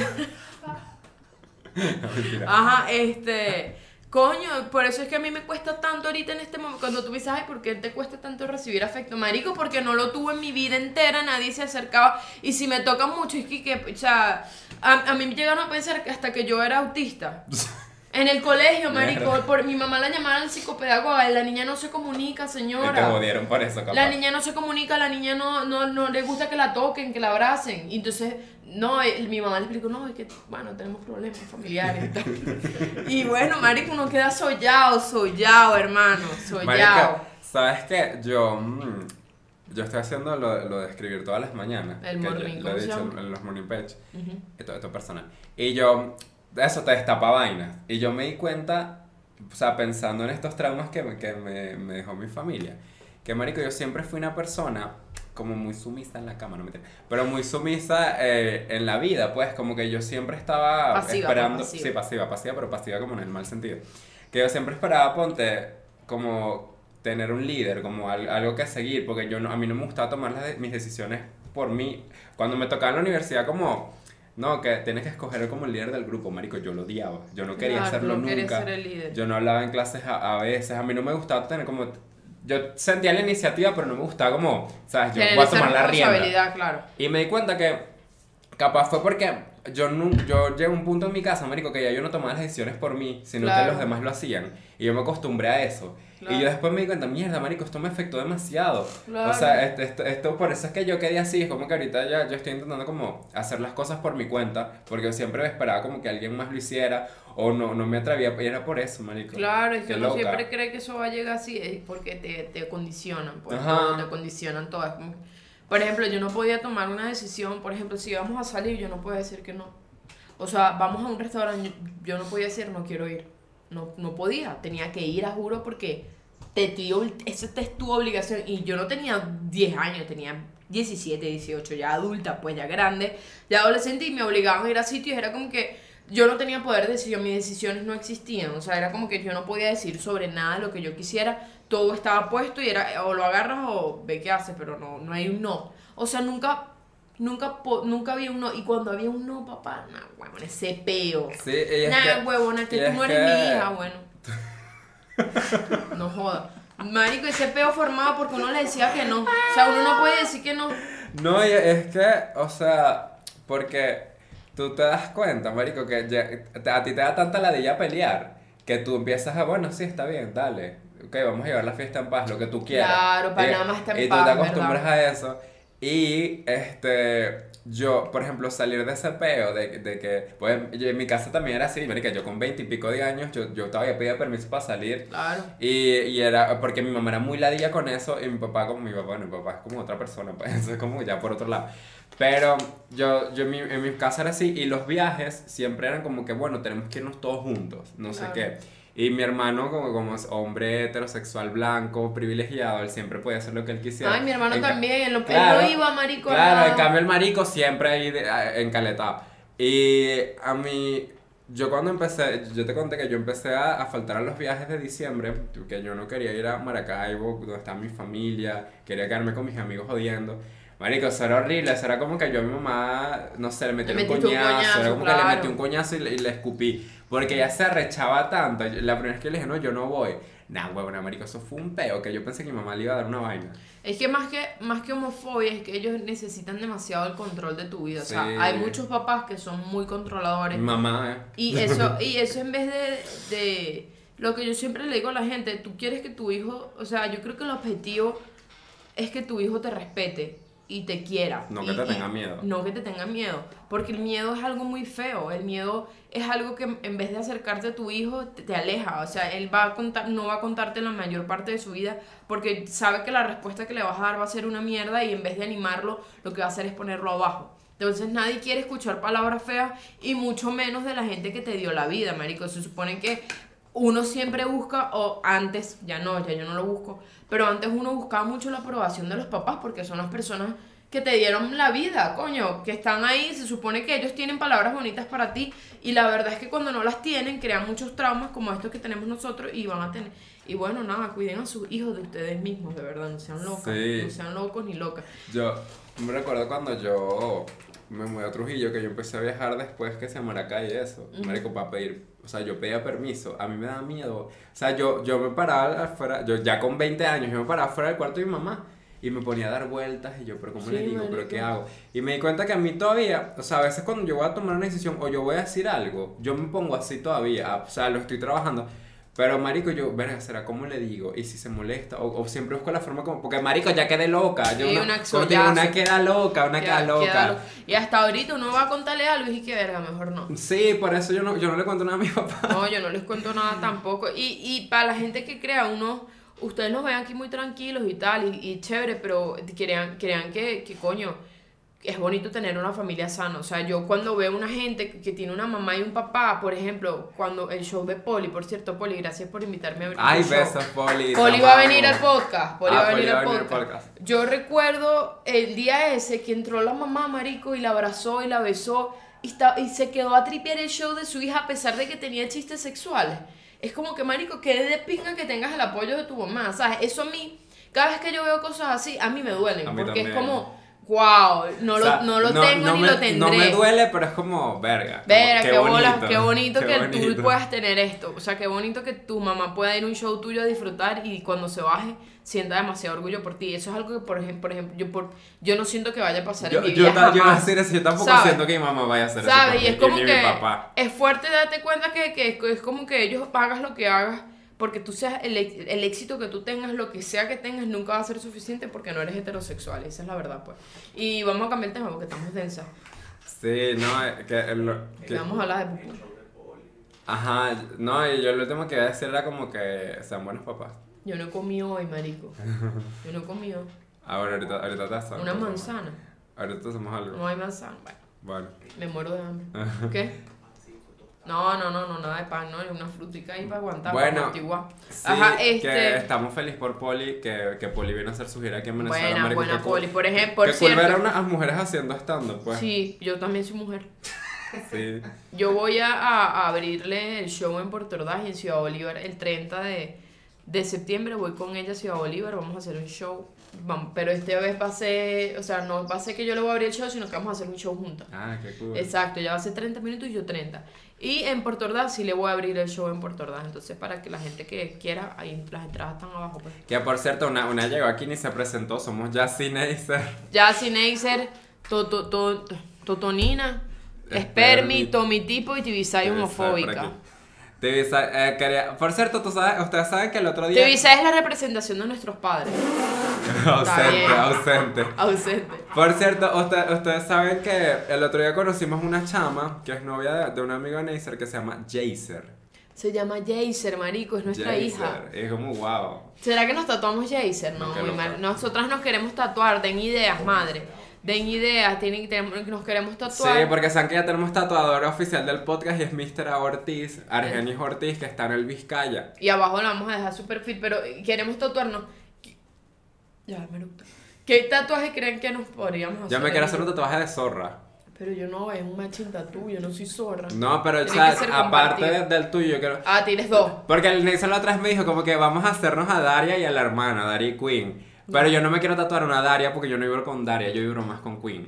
Speaker 2: No.
Speaker 1: Ajá, este. Coño, por eso es que a mí me cuesta tanto ahorita en este momento. Cuando tú me dices, ay, ¿por qué te cuesta tanto recibir afecto? Marico, porque no lo tuve en mi vida entera, nadie se acercaba. Y si me toca mucho, es que, que, o sea, a, a mí me llegaron a pensar que hasta que yo era autista. En el colegio, marico, por, mi mamá la llamaron psicopedagoga la niña no se comunica,
Speaker 2: Y te
Speaker 1: señora.
Speaker 2: jodieron por eso, capaz.
Speaker 1: La niña no se comunica, la niña no, no, no le gusta que la toquen, que la abracen. Y entonces, no, eh, mi mamá le explicó, no, es que, bueno, tenemos problemas familiares y tal. y bueno, marico, uno queda sollado, sollado, hermano, sollado.
Speaker 2: ¿sabes qué? Yo, mm, yo estoy haciendo lo, lo de escribir todas las mañanas.
Speaker 1: El morning,
Speaker 2: lo
Speaker 1: ¿cómo
Speaker 2: he dicho en los morning page. Esto es personal. Y yo, eso te destapa vainas. Y yo me di cuenta, o sea, pensando en estos traumas que, me- que me, me dejó mi familia. Que, marico, yo siempre fui una persona como muy sumisa en la cama, no me pero muy sumisa eh, en la vida, pues, como que yo siempre estaba
Speaker 1: Pasiva,
Speaker 2: esperando,
Speaker 1: pues, pasiva.
Speaker 2: sí, pasiva, pasiva, pero pasiva como en el mal sentido. Que yo siempre esperaba, ponte, como tener un líder, como al- algo que seguir, porque yo no, a mí no me gustaba tomar las de- mis decisiones por mí. Cuando me tocaba en la universidad, como, no, que tienes que escoger como el líder del grupo, marico, yo lo odiaba, yo no quería
Speaker 1: Claro,
Speaker 2: hacerlo
Speaker 1: no
Speaker 2: nunca.
Speaker 1: ser el líder.
Speaker 2: Yo no hablaba en clases a, a veces, a mí no me gustaba tener como, yo sentía la iniciativa, pero no me gustaba como, sabes, yo voy a tomar la rienda.
Speaker 1: claro.
Speaker 2: Y me di cuenta que capaz fue porque yo, nu- yo llegué a un punto en mi casa, marico, que ya yo no tomaba las decisiones por mí, sino
Speaker 1: Claro.
Speaker 2: que los demás lo hacían. Y yo me acostumbré a eso.
Speaker 1: Claro.
Speaker 2: Y yo después me di cuenta, mierda, marico, esto me afectó demasiado.
Speaker 1: Claro.
Speaker 2: O sea, esto, esto, esto- por eso es que yo quedé así, es como que ahorita ya yo estoy intentando como hacer las cosas por mi cuenta, porque yo siempre esperaba como que alguien más lo hiciera, o no, no me atrevía, y era por eso, marico.
Speaker 1: Claro, es que uno siempre cree que eso va a llegar así, es porque te, te condicionan, pues,
Speaker 2: Ajá.
Speaker 1: te condicionan que- por ejemplo, yo no podía tomar una decisión, por ejemplo, si íbamos a salir, yo no podía decir que no. O sea, vamos a un restaurante, yo no podía decir no quiero ir. No, no podía, tenía que ir, a juro, porque te esa es tu obligación. Y yo no tenía 10 años, tenía 17, 18, ya adulta, pues ya grande, ya adolescente, y me obligaban a ir a sitios, era como que yo no tenía poder de decisión, mis decisiones no existían, o sea, era como que yo no podía decir sobre nada lo que yo quisiera, todo estaba puesto y era o lo agarras o ve qué haces, pero no, no hay un no. O sea, nunca, nunca, po- nunca había un no, y cuando había un no, papá, nah, huevón, ese peo.
Speaker 2: Sí, y es
Speaker 1: Nah,
Speaker 2: que-
Speaker 1: huevona, que
Speaker 2: y
Speaker 1: tú no eres
Speaker 2: que-
Speaker 1: mi hija, bueno. No joda. Marico, ese peo formado porque uno le decía que no. O sea, uno no puede decir que no.
Speaker 2: No, y es que, o sea, porque tú te das cuenta, marico, que ya- a ti te da tanta ladilla pelear que tú empiezas a, bueno, sí, está bien, dale. Ok, vamos a llevar la fiesta en paz, lo que tú quieras.
Speaker 1: Claro, para
Speaker 2: Y-
Speaker 1: nada más estar en
Speaker 2: Y
Speaker 1: paz,
Speaker 2: tú te acostumbras
Speaker 1: ¿verdad?
Speaker 2: a eso. Y, este, yo, por ejemplo, salir de ese peo, de, de que, pues, yo- en mi casa también era así, marica, yo con veinte y pico de años, yo, yo todavía pedía permiso para salir.
Speaker 1: Claro.
Speaker 2: Y, y era porque mi mamá era muy ladilla con eso y mi papá como mi papá, bueno, mi papá es como otra persona, pues eso es como ya por otro lado. Pero yo, yo en, mi, en mi casa era así y los viajes siempre eran como que, bueno, tenemos que irnos todos juntos, no sé
Speaker 1: Claro.
Speaker 2: qué. Y mi hermano, como, como hombre heterosexual blanco, privilegiado, él siempre podía hacer lo que él quisiera.
Speaker 1: Ay, mi hermano
Speaker 2: En
Speaker 1: también, él, no-
Speaker 2: Claro,
Speaker 1: él no iba, marico.
Speaker 2: Claro, en cambio el marico siempre ahí encaletado. Y a mí, yo cuando empecé, yo te conté que yo empecé a, a faltar a los viajes de diciembre, que yo no quería ir a Maracaibo, donde está mi familia, quería quedarme con mis amigos jodiendo. Marico, eso era horrible, eso era como que yo a mi mamá, no sé, le metí
Speaker 1: Le
Speaker 2: un coñazo, era como que le metí un coñazo y le, y le escupí, porque ella se arrechaba tanto, la primera vez que le dije, no, yo no voy. Nah, huevona, marico, eso fue un peo, que yo pensé que mi mamá le iba a dar una vaina.
Speaker 1: Es que más que más que homofobia es que ellos necesitan demasiado el control de tu vida. O sea, hay muchos papás que son muy controladores.
Speaker 2: Mamá, eh.
Speaker 1: Y eso, y eso en vez de, de lo que yo siempre le digo a la gente, tú quieres que tu hijo, o sea, yo creo que el objetivo es que tu hijo te respete y te quiera.
Speaker 2: No
Speaker 1: Y-
Speaker 2: que te tenga miedo.
Speaker 1: No que te tenga miedo, porque el miedo es algo muy feo, el miedo es algo que en vez de acercarte a tu hijo te, te aleja, o sea, él va a contar, no va a contarte la mayor parte de su vida porque sabe que la respuesta que le vas a dar va a ser una mierda y en vez de animarlo, lo que va a hacer es ponerlo abajo. Entonces nadie quiere escuchar palabras feas y mucho menos de la gente que te dio la vida, marico. Se supone que uno siempre busca, o antes, ya no, ya yo no lo busco, pero antes uno buscaba mucho la aprobación de los papás porque son las personas que te dieron la vida, coño, que están ahí, se supone que ellos tienen palabras bonitas para ti y la verdad es que cuando no las tienen crean muchos traumas como estos que tenemos nosotros y van a tener... Y bueno, nada, cuiden a sus hijos de ustedes mismos, de verdad, no sean locas,
Speaker 2: Sí.
Speaker 1: no sean locos ni locas.
Speaker 2: Yo me recuerdo cuando yo me mudé a Trujillo, que yo empecé a viajar después que se Maracay y eso,
Speaker 1: Ujú.
Speaker 2: marico, para pedir, o sea, yo pedía permiso, a mí me daba miedo, o sea, yo, yo me paraba afuera, yo ya con 20 años, yo me paraba fuera del cuarto de mi mamá, Y me ponía a dar vueltas y yo, pero ¿cómo
Speaker 1: Sí,
Speaker 2: le digo? ¿Pero qué hago? Y me di cuenta que a mí todavía, o sea, a veces cuando yo voy a tomar una decisión o yo voy a decir algo, yo me pongo así todavía, o sea, lo estoy trabajando. Pero, marico, yo, verga, ¿será cómo le digo? Y si se molesta, o, o siempre busco la forma como, porque, marico, ya quedé loca. Yo
Speaker 1: Sí,
Speaker 2: una,
Speaker 1: una
Speaker 2: una queda loca, una queda, loca.
Speaker 1: queda lo- Y hasta ahorita uno va a contarle algo y que verga, mejor no.
Speaker 2: Sí, por eso yo no, yo no le cuento nada a mi papá.
Speaker 1: No, yo no les cuento nada tampoco. Y, y para la gente que crea, uno, ustedes nos ven aquí muy tranquilos y tal, y, y chévere, pero crean, crean que, que coño, es bonito tener una familia sana. O sea, yo cuando veo una gente que, tiene una mamá y un papá, por ejemplo, cuando el show de Poli, por cierto, Poli, gracias por invitarme a abrir
Speaker 2: Ay, besos, Poli.
Speaker 1: Poli va a venir al podcast. Poli
Speaker 2: Ah,
Speaker 1: va a venir al
Speaker 2: venir
Speaker 1: podcast.
Speaker 2: podcast.
Speaker 1: Yo recuerdo el día ese que entró la mamá, marico, y la abrazó y la besó. Y, está- y se quedó a tripear el show de su hija a pesar de que tenía chistes sexuales. Es como que, marico, que de pinga que tengas el apoyo de tu mamá. ¿Sabes? Eso a mí, cada vez que yo veo cosas así, a mí me duelen.
Speaker 2: Mí
Speaker 1: porque es como, wow, no,
Speaker 2: O sea,
Speaker 1: lo, no lo tengo
Speaker 2: no
Speaker 1: ni
Speaker 2: me-
Speaker 1: lo tendré.
Speaker 2: No me duele, pero es como, verga.
Speaker 1: Vera, qué, bola-
Speaker 2: bonito,
Speaker 1: qué bonito
Speaker 2: qué
Speaker 1: que
Speaker 2: bonito.
Speaker 1: tú puedas tener esto. O sea, qué bonito que tu mamá pueda ir a un show tuyo a disfrutar y cuando se baje sienta demasiado orgullo por ti. Eso es algo que, por ejemplo, por ejemplo yo, por, yo no siento que vaya a pasar
Speaker 2: Yo,
Speaker 1: en mi
Speaker 2: yo,
Speaker 1: vida
Speaker 2: yo
Speaker 1: jamás.
Speaker 2: decir eso, yo tampoco
Speaker 1: ¿Sabes?
Speaker 2: siento que mi mamá vaya a hacer eso.
Speaker 1: ¿Sabes? Y es como que es fuerte darte cuenta que, que es como que ellos hagas lo que hagas porque tú seas el, el éxito que tú tengas, lo que sea que tengas, nunca va a ser suficiente porque no eres heterosexual. Esa es la verdad, pues. Y vamos a cambiar el tema porque estamos densas.
Speaker 2: Sí, no, eh, que, el- que-
Speaker 1: Vamos a hablar de.
Speaker 2: Ajá, no, y yo lo último que iba a decir era como que sean buenos papás.
Speaker 1: Yo no comido hoy, marico. Yo no he comido
Speaker 2: Ahora, ahorita, ahorita te hacemos.
Speaker 1: una manzana.
Speaker 2: Ahorita hacemos algo.
Speaker 1: No hay manzana. Bueno,
Speaker 2: Bueno.
Speaker 1: me muero de hambre. ¿Qué? No, no, no, no, nada de pan, no, es una frutica ahí para aguantar,
Speaker 2: Bueno,
Speaker 1: para amortiguar.
Speaker 2: Sí,
Speaker 1: Ajá,
Speaker 2: que
Speaker 1: este.
Speaker 2: estamos felices por Poli, que, que Poli viene a hacer su gira aquí en Venezuela.
Speaker 1: Buena,
Speaker 2: marico,
Speaker 1: buena
Speaker 2: que
Speaker 1: poli. Por ejemplo,
Speaker 2: que cool ver a
Speaker 1: cierto.
Speaker 2: unas mujeres haciendo stand pues.
Speaker 1: Sí, yo también soy mujer.
Speaker 2: Sí.
Speaker 1: Yo voy a, a- a abrirle el show en Puerto Ordaz y en Ciudad Bolívar el 30 de, de septiembre. Voy con ella a Ciudad Bolívar, vamos a hacer un show. Vamos, pero esta vez va a ser, o sea, no va a ser que yo le voy a abrir el show, sino que vamos a hacer un show juntas.
Speaker 2: Ah, qué cool.
Speaker 1: Exacto, ya va a ser 30 minutos y yo 30. Y en Puerto Ordaz sí le voy a abrir el show en Puerto Ordaz. Entonces, para que la gente que quiera, ahí las entradas están abajo. Pues.
Speaker 2: Que por cierto, una, una llegó aquí ni se presentó, somos Jassy
Speaker 1: to- Totonina.
Speaker 2: Espermi,
Speaker 1: Tomitipo y Tibisay homofóbica.
Speaker 2: Tibisa, eh, quería, por cierto, tú sabes, ustedes saben que el otro día.
Speaker 1: Tibisay es la representación de nuestros padres.
Speaker 2: ausente, ausente.
Speaker 1: Ausente.
Speaker 2: Por cierto, usted- ustedes saben que el otro día conocimos una chama que es novia de, de un amigo de Neisser que se llama Jaser.
Speaker 1: Se llama Jaser, marico, es nuestra hija.
Speaker 2: Es como wow.
Speaker 1: ¿Será que nos tatuamos Jaser? No, muy mal. Nosotras nos queremos tatuar, den ideas, madre. Den ideas, tienen, tenemos- nos queremos
Speaker 2: Sí,
Speaker 1: tatuar.
Speaker 2: porque saben que ya tenemos tatuador oficial del podcast y es Mr. Ortiz, Argenis Ortiz, que está en el Vizcaya.
Speaker 1: Y abajo le vamos a dejar su perfil, pero queremos tatuarnos. Ya, me eructo. ¿Qué tatuaje creen que nos podríamos hacer?
Speaker 2: Yo me quiero hacer un tatuaje de zorra.
Speaker 1: Pero yo no, es un matching tattoo, yo no soy zorra.
Speaker 2: No, pero o sea,
Speaker 1: que
Speaker 2: aparte de- del tuyo, yo quiero...
Speaker 1: Ah, tienes dos.
Speaker 2: Porque el Neisser la otra vez me dijo como que vamos a hacernos a Daria y a la hermana, Daria y Queen. Pero yo no me quiero tatuar una Daria porque yo no vibro con Daria, yo vibro más con Queen.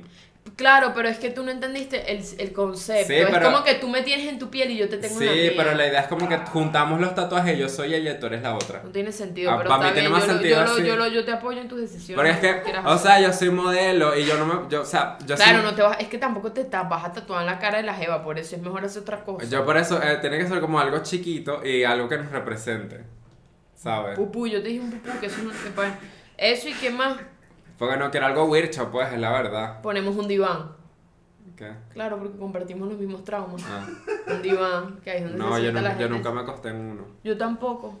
Speaker 1: Claro, pero es que tú no entendiste el, el concepto.
Speaker 2: Sí,
Speaker 1: es
Speaker 2: pero-
Speaker 1: como que tú me tienes en tu piel y yo te tengo en la
Speaker 2: Sí,
Speaker 1: mía.
Speaker 2: pero la idea es como que juntamos los tatuajes, yo soy ella y tú eres la otra.
Speaker 1: No tiene sentido,
Speaker 2: Ah,
Speaker 1: pero
Speaker 2: pa' mí tiene más
Speaker 1: yo, lo-
Speaker 2: sentido
Speaker 1: yo, lo- yo, lo- yo te apoyo en tus decisiones.
Speaker 2: Porque es
Speaker 1: lo
Speaker 2: que, o
Speaker 1: hacer.
Speaker 2: sea, yo soy modelo y yo no me, yo, o sea, yo
Speaker 1: Claro,
Speaker 2: soy-
Speaker 1: no te vas, es que tampoco te vas a tatuar en la cara de la jeva, por eso es mejor hacer otra cosa.
Speaker 2: Yo por eso, eh, tiene que ser como algo chiquito y algo que nos represente, ¿sabes?
Speaker 1: Pupú, yo te dije un pupú, que eso no te puede- Eso y qué más,
Speaker 2: Porque no quiero algo wircho, pues, es la verdad.
Speaker 1: ponemos un diván.
Speaker 2: ¿Qué?
Speaker 1: Claro, porque compartimos los mismos traumas.
Speaker 2: Ah.
Speaker 1: Un diván, que ahí es donde
Speaker 2: No,
Speaker 1: se
Speaker 2: yo,
Speaker 1: sienta
Speaker 2: no- yo nunca me acosté en uno.
Speaker 1: Yo tampoco.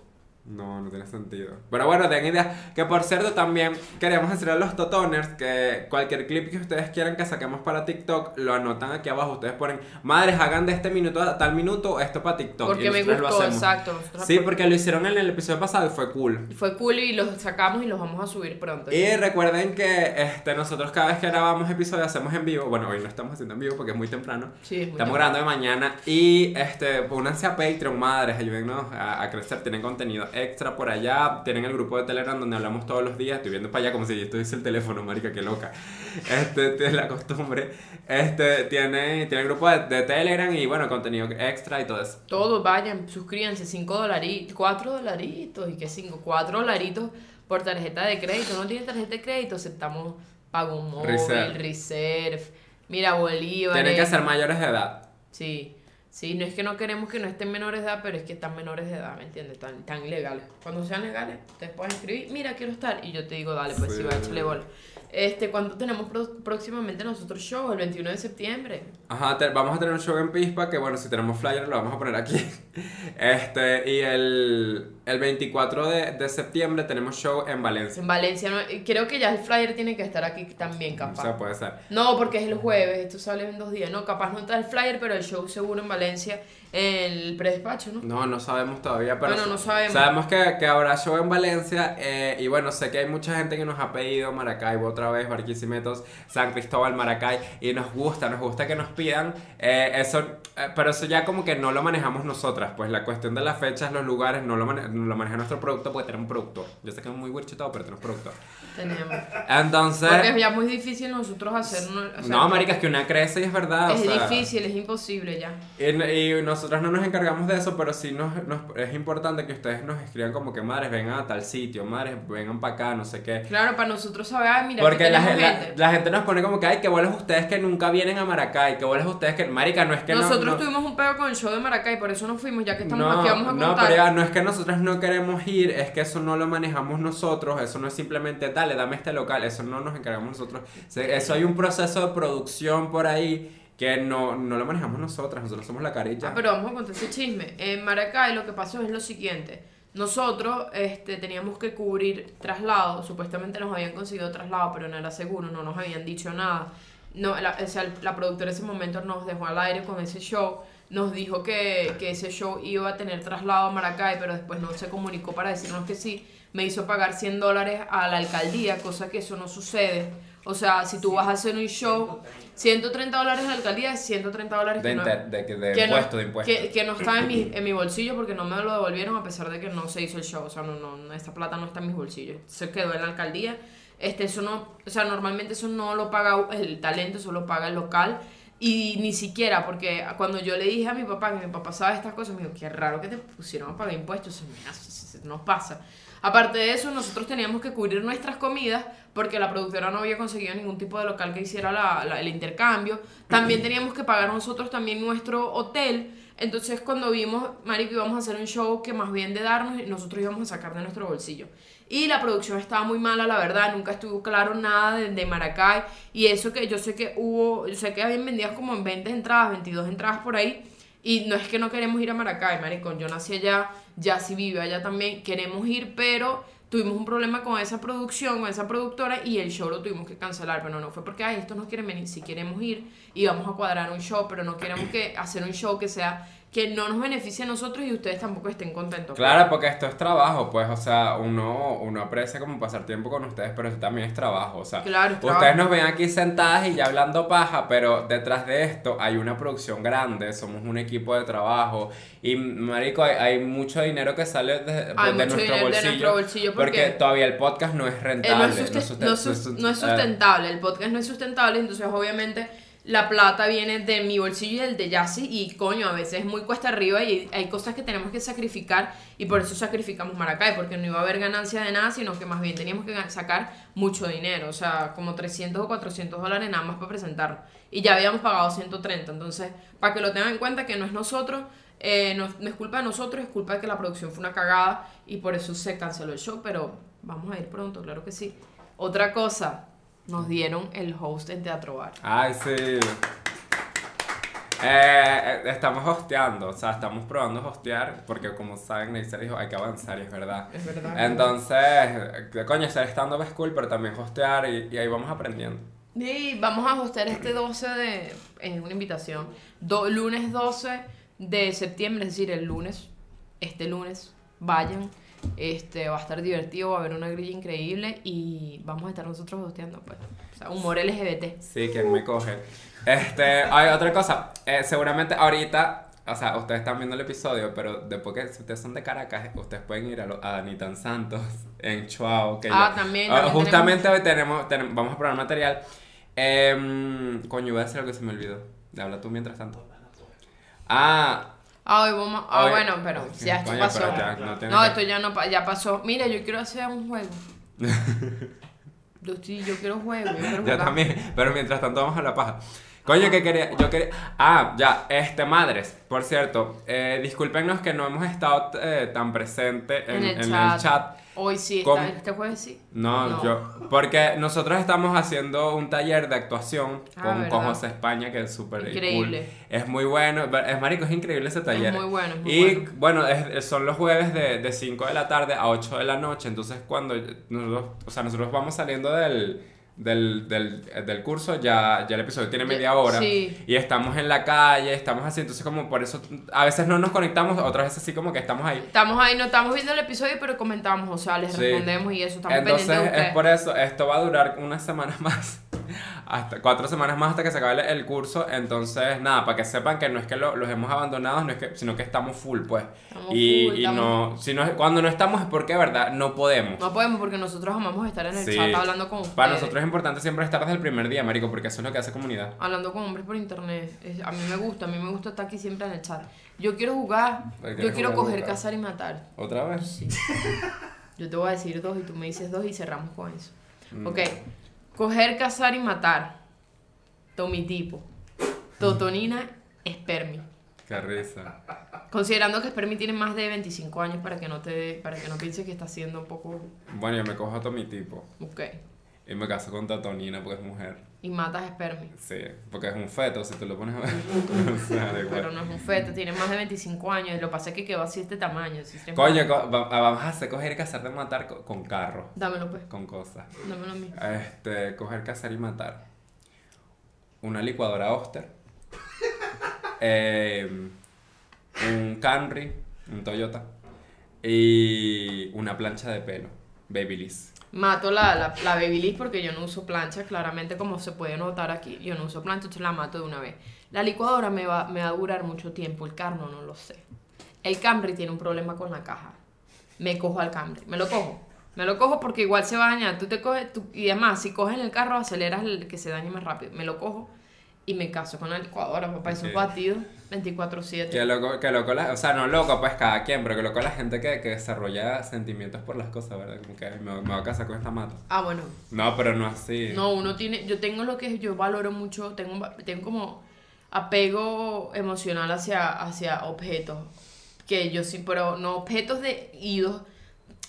Speaker 2: No, no tiene sentido. Pero bueno, tengan idea. Que por cierto, también queríamos decirle a los totoners que cualquier clip que ustedes quieran que saquemos para TikTok, lo anotan aquí abajo. Ustedes ponen, madres, hagan de este minuto a tal minuto esto para TikTok.
Speaker 1: Porque
Speaker 2: y
Speaker 1: me
Speaker 2: lo
Speaker 1: gustó, exacto.
Speaker 2: Sí, porque lo hicieron en el episodio pasado y fue cool.
Speaker 1: Fue cool y los sacamos y los vamos a subir pronto.
Speaker 2: Y recuerden que este, nosotros cada vez que grabamos episodios hacemos en vivo. Bueno, hoy no estamos haciendo en vivo porque es muy temprano.
Speaker 1: Sí, es muy
Speaker 2: Estamos grabando de mañana y este, únanse a Patreon, madres, ayúdennos a, a crecer. Tienen contenido extra por allá. Tienen el grupo de Telegram donde hablamos todos los días. Estoy viendo para allá como si yo estuviese el teléfono, marica, qué loca. Este, tiene la costumbre. Este, tiene, tiene el grupo de, de Telegram y bueno, contenido extra y todo eso.
Speaker 1: Todos vayan, suscríbanse, 5 dolaritos, 4 dolaritos, y que 5, 4 dolaritos por tarjeta de crédito. No tienes tarjeta de crédito, aceptamos pago móvil,
Speaker 2: Reserve.
Speaker 1: reserve, mira Bolívar.
Speaker 2: Tienen que ser mayores de edad.
Speaker 1: Sí, sí, no es que no queremos que no estén menores de edad, pero es que están menores de edad, ¿me entiendes? Tan, tan ilegales. Cuando sean legales, ustedes pueden escribir, mira, quiero estar, y yo te digo, dale, pues
Speaker 2: Sí.
Speaker 1: sí, va, échale bola. Este, ¿cuándo tenemos próximamente nosotros show? El 21 de septiembre.
Speaker 2: Ajá, te- vamos a tener un show en Pispa que bueno, si tenemos flyer lo vamos a poner aquí. Este, y el, el 24 de, de septiembre tenemos show en Valencia.
Speaker 1: En Valencia, no- creo que ya el flyer tiene que estar aquí también,
Speaker 2: O
Speaker 1: capaz.
Speaker 2: sea, puede ser.
Speaker 1: No, porque es el jueves, esto sale en dos días. No, capaz no está el flyer, pero el show seguro en Valencia, el predespacho, ¿no?
Speaker 2: No, no sabemos todavía, pero
Speaker 1: Bueno, no sabemos.
Speaker 2: sabemos que, que habrá show en Valencia eh, y bueno, sé que hay mucha gente que nos ha pedido Maracaibo otra vez, Barquisimetos, San Cristóbal, Maracay y nos gusta, nos gusta que nos pidan eh, eso, eh, pero eso ya como que no lo manejamos nosotras, pues la cuestión de las fechas, los lugares, no lo, mane- no lo maneja nuestro producto porque tenemos un productor. Yo sé que es muy wirchitado, pero tenemos productor.
Speaker 1: Tenemos.
Speaker 2: Entonces...
Speaker 1: Porque es ya muy difícil nosotros hacer... o sea,
Speaker 2: no, marica, es que una crece y es verdad. o
Speaker 1: Es
Speaker 2: sea,
Speaker 1: difícil, es imposible ya.
Speaker 2: Y, y nosotros no nos encargamos de eso, pero sí nos, nos- es importante que ustedes nos escriban como que madres vengan a tal sitio, madres vengan para acá, no sé qué.
Speaker 1: Claro, para nosotros saber, ay, mira,
Speaker 2: Porque la,
Speaker 1: tenemos
Speaker 2: la-
Speaker 1: gente.
Speaker 2: la gente nos pone como que, ay, que bolas ustedes que nunca vienen a Maracay, que bolas ustedes que... Marica, no es que no-
Speaker 1: Nosotros
Speaker 2: no...
Speaker 1: tuvimos un pego con el show de Maracay, por eso no fuimos, ya que estamos
Speaker 2: no,
Speaker 1: aquí, vamos a
Speaker 2: no,
Speaker 1: contar.
Speaker 2: pero ya, no es que nosotros no queremos ir, es que eso no lo manejamos nosotros, eso no es simplemente, dale, dame este local, eso no nos encargamos nosotros. Eso hay un proceso de producción por ahí que no, no lo manejamos nosotras, nosotros somos la carilla.
Speaker 1: Ah, pero vamos a contar ese chisme. En Maracay lo que pasó es lo siguiente. Nosotros este, teníamos que cubrir traslado. Supuestamente nos habían conseguido traslado, pero no era seguro, no nos habían dicho nada. No, la, o sea, la productora en ese momento nos dejó al aire con ese show. Nos dijo que, que ese show iba a tener traslado a Maracay, pero después no se comunicó para decirnos que sí. Me hizo pagar 100 dólares a la alcaldía, cosa que eso no sucede. O sea, si tú vas a hacer un show, 130 dólares a la alcaldía es 130 dólares
Speaker 2: De,
Speaker 1: que no-
Speaker 2: de, de
Speaker 1: que
Speaker 2: impuesto,
Speaker 1: no,
Speaker 2: de impuesto.
Speaker 1: Que, que no está en mi, en mi bolsillo porque no me lo devolvieron a pesar de que no se hizo el show. O sea, no, no, no, esta plata no está en mis bolsillos. Se quedó en la alcaldía. Este, eso no, o sea, normalmente eso no lo paga el talento, eso lo paga el local. Y ni siquiera, porque cuando yo le dije a mi papá que mi papá sabe estas cosas, me dijo, qué raro que te pusieron a pagar impuestos, se me hace, nos pasa. Aparte de eso, nosotros teníamos que cubrir nuestras comidas porque la productora no había conseguido ningún tipo de local que hiciera la- el intercambio. También teníamos que pagar nosotros también nuestro hotel. Entonces, cuando vimos, Marico, íbamos a hacer un show que más bien de darnos, nosotros íbamos a sacar de nuestro bolsillo. Y la producción estaba muy mala, la verdad, nunca estuvo claro nada de, de Maracay. Y eso que yo sé que hubo, yo sé que habían vendidas como en 20 entradas, 22 entradas por ahí. Y no es que no queremos ir a Maracay, maricón. Yo nací allá, ya sí vive allá también. Queremos ir, pero tuvimos un problema con esa producción, con esa productora, y el show lo tuvimos que cancelar. Pero no fue porque, ay, estos no quieren venir. Si queremos ir y vamos a cuadrar un show, pero no queremos que hacer un show que sea que no nos beneficie a nosotros y ustedes tampoco estén contentos.
Speaker 2: Claro, porque esto es trabajo, pues, o sea, uno, uno aprecia como pasar tiempo con ustedes, pero eso también es trabajo, o sea,
Speaker 1: Claro, es
Speaker 2: ustedes
Speaker 1: trabajo.
Speaker 2: nos ven aquí sentadas y ya hablando paja, pero detrás de esto hay una producción grande, somos un equipo de trabajo y, marico, hay, hay mucho dinero que sale de, de- nuestro,
Speaker 1: dinero de
Speaker 2: bolsillo,
Speaker 1: nuestro bolsillo
Speaker 2: porque...
Speaker 1: porque-
Speaker 2: todavía el podcast no es
Speaker 1: Eh,
Speaker 2: rentable,
Speaker 1: no, es no es no es
Speaker 2: eh,
Speaker 1: sustentable, el podcast no es sustentable, entonces obviamente la plata viene de mi bolsillo y del de Yassi y coño, a veces es muy cuesta arriba y hay cosas que tenemos que sacrificar y por eso sacrificamos Maracay, porque no iba a haber ganancia de nada, sino que más bien teníamos que sacar mucho dinero, o sea, como 300 o 400 dólares nada más para presentarlo. Y ya habíamos pagado 130, entonces, para que lo tengan en cuenta que no es nosotros, eh, no es culpa de nosotros, es culpa de que la producción fue una cagada y por eso se canceló el show, pero vamos a ir pronto, claro que sí. Otra cosa, nos dieron el host en Teatro Bar.
Speaker 2: Ay, sí. Eh, estamos hosteando, o sea, estamos probando hostear, porque como saben, Neisser dijo, hay que avanzar, y es verdad.
Speaker 1: Es verdad.
Speaker 2: Entonces, eh, coño, ser estando es cool, pero también hostear, y, y ahí vamos aprendiendo.
Speaker 1: Y vamos a hostear este 12 de. Es una invitación. Do- lunes 12 de septiembre, es decir, el lunes. Este lunes. Vayan. Este, va a estar divertido, va a haber una grilla increíble y vamos a estar nosotros hosteando, pues. O sea, humor LGBT.
Speaker 2: Sí, quien me coge. Este, hay otra cosa, eh, seguramente ahorita, o sea, ustedes están viendo el episodio, pero después que si ustedes son de Caracas, ustedes pueden ir a, lo- a Santos en Chuao. Que
Speaker 1: Ah,
Speaker 2: ya-
Speaker 1: también,
Speaker 2: Ah,
Speaker 1: también
Speaker 2: justamente hoy tenemos, tenemos- vamos a probar material. Em, coño, voy a decir algo que se me olvidó. Habla tú mientras tanto. Ah,
Speaker 1: Ah, hoy vamos. Ah,
Speaker 2: Hoy-
Speaker 1: bueno, pero ya esto
Speaker 2: Coño,
Speaker 1: pasó.
Speaker 2: ya no
Speaker 1: no,
Speaker 2: que-
Speaker 1: esto ya no ya pasó. Mira, yo quiero hacer un juego. Yo sí, yo quiero juego, yo quiero
Speaker 2: Yo también, pero mientras tanto vamos a la paja. Coño, que quería, yo quería... Ah, ya, este, madres, por cierto, eh, discúlpenos que no hemos estado eh, tan presentes en,
Speaker 1: En el
Speaker 2: en el
Speaker 1: chat. Hoy sí, este jueves sí.
Speaker 2: No,
Speaker 1: No.
Speaker 2: yo. Porque nosotros estamos haciendo un taller de actuación
Speaker 1: Ah,
Speaker 2: con, con. José España, que es súper
Speaker 1: Increíble.
Speaker 2: cool. Es muy bueno. Es marico, es increíble ese taller.
Speaker 1: muy bueno, es muy
Speaker 2: y
Speaker 1: bueno.
Speaker 2: bueno, es- es- son los jueves de, de 5 de la tarde a 8 de la noche. Entonces, cuando nosotros, o sea, nosotros vamos saliendo del. Del, del, del curso ya, ya el episodio tiene media hora
Speaker 1: sí.
Speaker 2: y estamos en la calle, estamos así, entonces como por eso a veces no nos conectamos, otras veces sí como que estamos ahí.
Speaker 1: Estamos ahí, no estamos viendo el episodio, pero comentamos, o sea, les
Speaker 2: Sí.
Speaker 1: respondemos y eso, estamos
Speaker 2: Entonces
Speaker 1: pendientes de
Speaker 2: es por eso, esto va a durar unas semanas más. Hasta cuatro semanas más hasta que se acabe el- curso. Entonces, nada, para que sepan que no es que lo- los hemos abandonado, no es que, sino que estamos full, pues.
Speaker 1: Estamos
Speaker 2: y
Speaker 1: full,
Speaker 2: y
Speaker 1: estamos-
Speaker 2: no, si no, cuando no estamos es porque, verdad, no podemos.
Speaker 1: No podemos porque nosotros amamos estar en el
Speaker 2: Sí.
Speaker 1: chat hablando con ustedes.
Speaker 2: Para nosotros es importante siempre estar desde el primer día, marico, porque eso es lo que hace comunidad.
Speaker 1: Hablando con hombres por internet. Es- a mí me gusta, a mí me gusta estar aquí siempre en el chat. Yo quiero jugar,
Speaker 2: ¿Qué
Speaker 1: yo quiero coger, cazar y matar.
Speaker 2: ¿Otra vez?
Speaker 1: Sí. Yo te voy a decir dos y tú me dices dos y cerramos con eso.
Speaker 2: Mm.
Speaker 1: Ok. Coger, cazar y matar. Tomitipo. Totonina, Spermi.
Speaker 2: Qué risa.
Speaker 1: Considerando que Spermi tiene más de 25 años para que no te para que no pienses que está siendo un poco
Speaker 2: Bueno, yo me cojo a todo mi tipo.
Speaker 1: ok
Speaker 2: Y me caso con Tatonina porque es mujer.
Speaker 1: y matas Spermi.
Speaker 2: Sí, porque es un feto, si tú lo pones a ver.
Speaker 1: Pero no es un feto, tiene más de 25 años y lo que pasa es que quedó así este tamaño. así
Speaker 2: Coño, co- va- vamos a hacer coger y cazar de matar co- con carros,
Speaker 1: Dámelo pues,
Speaker 2: con cosas.
Speaker 1: dámelo a mí.
Speaker 2: Este, coger, cazar y matar. Una licuadora Oster. eh, un Camry, un Toyota. Y una plancha de pelo, Babyliss.
Speaker 1: Mato la, la, la Babyliss porque yo no uso plancha, claramente como se puede notar aquí, yo no uso plancha, entonces la mato de una vez. La licuadora me va, me va a durar mucho tiempo, el carno no lo sé. El Camry tiene un problema con la caja. Me cojo al Camry, me lo cojo. Me lo cojo porque igual se va a dañar. Tú te coges, tú- y además, si coges en el carro, aceleras el que se dañe más rápido. Me lo cojo y me caso con la licuadora, papá. Esos batidos 24-7.
Speaker 2: Que loco, que loco, la- o sea, no loco, pues cada quien, pero que loco la gente que, que desarrolla sentimientos por las cosas, ¿verdad? Como que "Ay, me, me voy a casar con esta mata.
Speaker 1: Ah, bueno,
Speaker 2: No, pero no así.
Speaker 1: No, uno tiene, yo tengo lo que yo valoro mucho, tengo, tengo como apego emocional hacia, hacia objetos, que yo sí, pero no objetos de idos.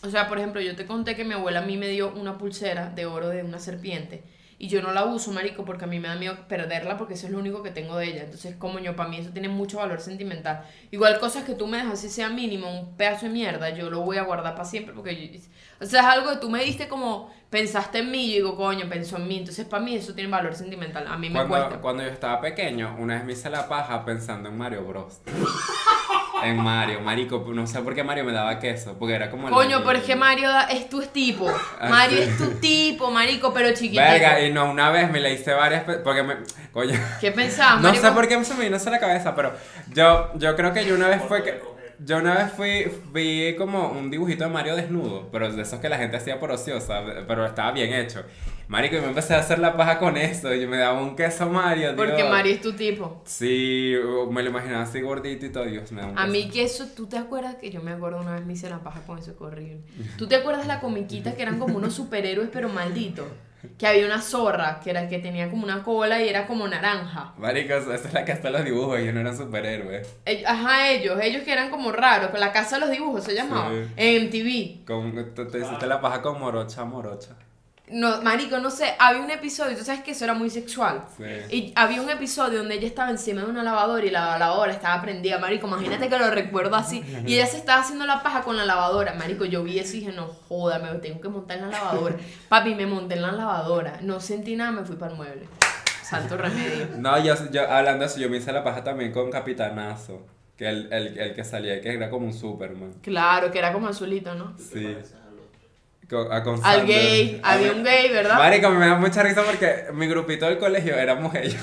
Speaker 1: O sea, por ejemplo, yo te conté que mi abuela a mí me dio una pulsera de oro de una serpiente. Y yo no la uso, marico, porque a mí me da miedo perderla porque eso es lo único que tengo de ella. Entonces, como yo, para mí eso tiene mucho valor sentimental. Igual cosas que tú me dejas, si sea mínimo, un pedazo de mierda, yo lo voy a guardar para siempre porque yo- o sea, es algo que tú me diste como, pensaste en mí, y yo digo, coño, pensó en mí. Entonces, para mí eso tiene valor sentimental. A mí me
Speaker 2: Cuando,
Speaker 1: cuesta.
Speaker 2: cuando yo estaba pequeño, una vez me hice la paja pensando en Mario Bros. en Mario, marico, no sé por qué Mario me daba queso, porque era como...
Speaker 1: Coño, es que Mario es tu tipo.
Speaker 2: Ah,
Speaker 1: Mario es tu tipo, marico, pero chiquitito.
Speaker 2: Verga, y no, una vez me la hice varias porque me... Coño,
Speaker 1: ¿Qué pensabas,
Speaker 2: no sé por qué se me vino a la cabeza, pero yo, yo creo que yo una vez fue que... Yo una vez fui, vi como un dibujito de Mario desnudo, pero de esos que la gente hacía por ociosa, pero estaba bien hecho. Marico, y me empecé a hacer la paja con eso, y yo me daba un queso Mario,
Speaker 1: Porque
Speaker 2: Dios.
Speaker 1: Mario es tu tipo.
Speaker 2: Sí, me lo imaginaba así gordito y todo, Dios, me da un
Speaker 1: A mí que eso, ¿tú te acuerdas que yo me acuerdo una vez me hice la paja con eso, horrible? ¿Tú te acuerdas la comiquita que eran como unos superhéroes pero malditos? Que había una zorra que era que tenía como una cola y era como naranja.
Speaker 2: Marico, esa es la que hasta los dibujos, ellos no eran superhéroes.
Speaker 1: Eh, Ajá, ellos, ellos que eran como raros, con la casa de los dibujos se llamaba,
Speaker 2: Sí.
Speaker 1: en MTV.
Speaker 2: Con, te, te hiciste la paja con morocha, morocha.
Speaker 1: No, marico, no sé, había un episodio, tú sabes que eso era muy sexual.
Speaker 2: Sí.
Speaker 1: Y había un episodio donde ella estaba encima de una lavadora y la lavadora estaba prendida, marico, imagínate que lo recuerdo así. Y ella se estaba haciendo la paja con la lavadora, marico, yo vi eso y dije, no joda, me tengo que montar en la lavadora. Papi, me monté en la lavadora, no sentí nada, me fui para el mueble. Santo remedio.
Speaker 2: No, yo, yo hablando de eso, yo me hice la paja también con Capitanazo. Que el, el, el que salía, que era como un Superman.
Speaker 1: Claro, que era como azulito, ¿no?
Speaker 2: Sí. A-
Speaker 1: Al gay, había un gay, ¿verdad?
Speaker 2: Marico, me da mucha risa porque mi grupito del colegio éramos ellos.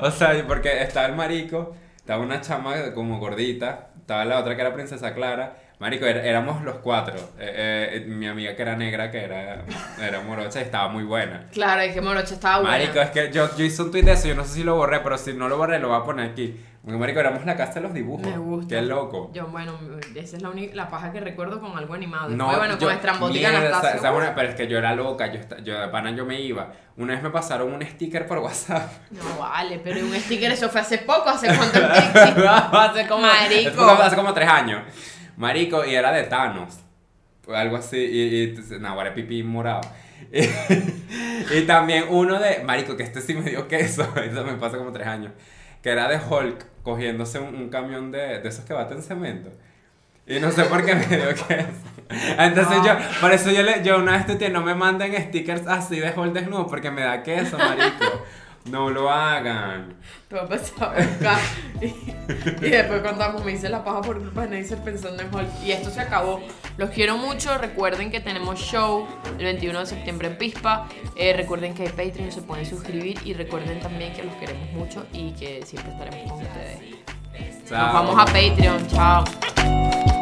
Speaker 2: o sea, porque estaba el marico, estaba una chama como gordita, estaba la otra que era Princesa Clara, Marico, er- éramos los cuatro. Eh, eh, mi amiga que era negra, que era, era morocha, estaba muy buena.
Speaker 1: Claro, es que Morocha estaba buena.
Speaker 2: Marico, es que yo, yo hice un tweet de eso, yo no sé si lo borré, pero si no lo borré, lo voy a poner aquí. Porque, Marico, éramos la casa de los dibujos.
Speaker 1: Me gusta.
Speaker 2: Qué loco.
Speaker 1: Yo, bueno, esa es la única la paja que recuerdo con algo animado.
Speaker 2: No,
Speaker 1: bueno,
Speaker 2: yo-
Speaker 1: con Estrambótica Anastasia.
Speaker 2: esa- una- pero es que yo era loca, yo, yo de pana yo me iba. Una vez me pasaron un sticker por WhatsApp.
Speaker 1: No vale, pero un sticker, eso fue hace poco, hace cuánto
Speaker 2: hace como,
Speaker 1: Marico.
Speaker 2: hace como tres años. Marico, y era de Thanos. Algo así, y, y no, pipí morado. Y, también uno de, Marico, que este sí me dio queso, eso me pasa como tres años. Que era de Hulk cogiéndose un, un camión de, de esos que baten cemento. Y no sé por qué me dio queso. Entonces yo, por eso yo, le, yo una vez tuiteé, no me manden stickers así de Hulk desnudo porque me da queso, marico. No lo hagan.
Speaker 1: Te voy a pasar a buscar. Y, y después contamos, me hice la paja por culpa de Neisser pensando en Hulk. Y esto se acabó. Los quiero mucho. Recuerden que tenemos show el 21 de septiembre en Pispa. Eh, recuerden que hay Patreon, se pueden suscribir. Y recuerden también que los queremos mucho y que siempre estaremos con ustedes.
Speaker 2: Chao.
Speaker 1: Nos vamos a Patreon. Chao.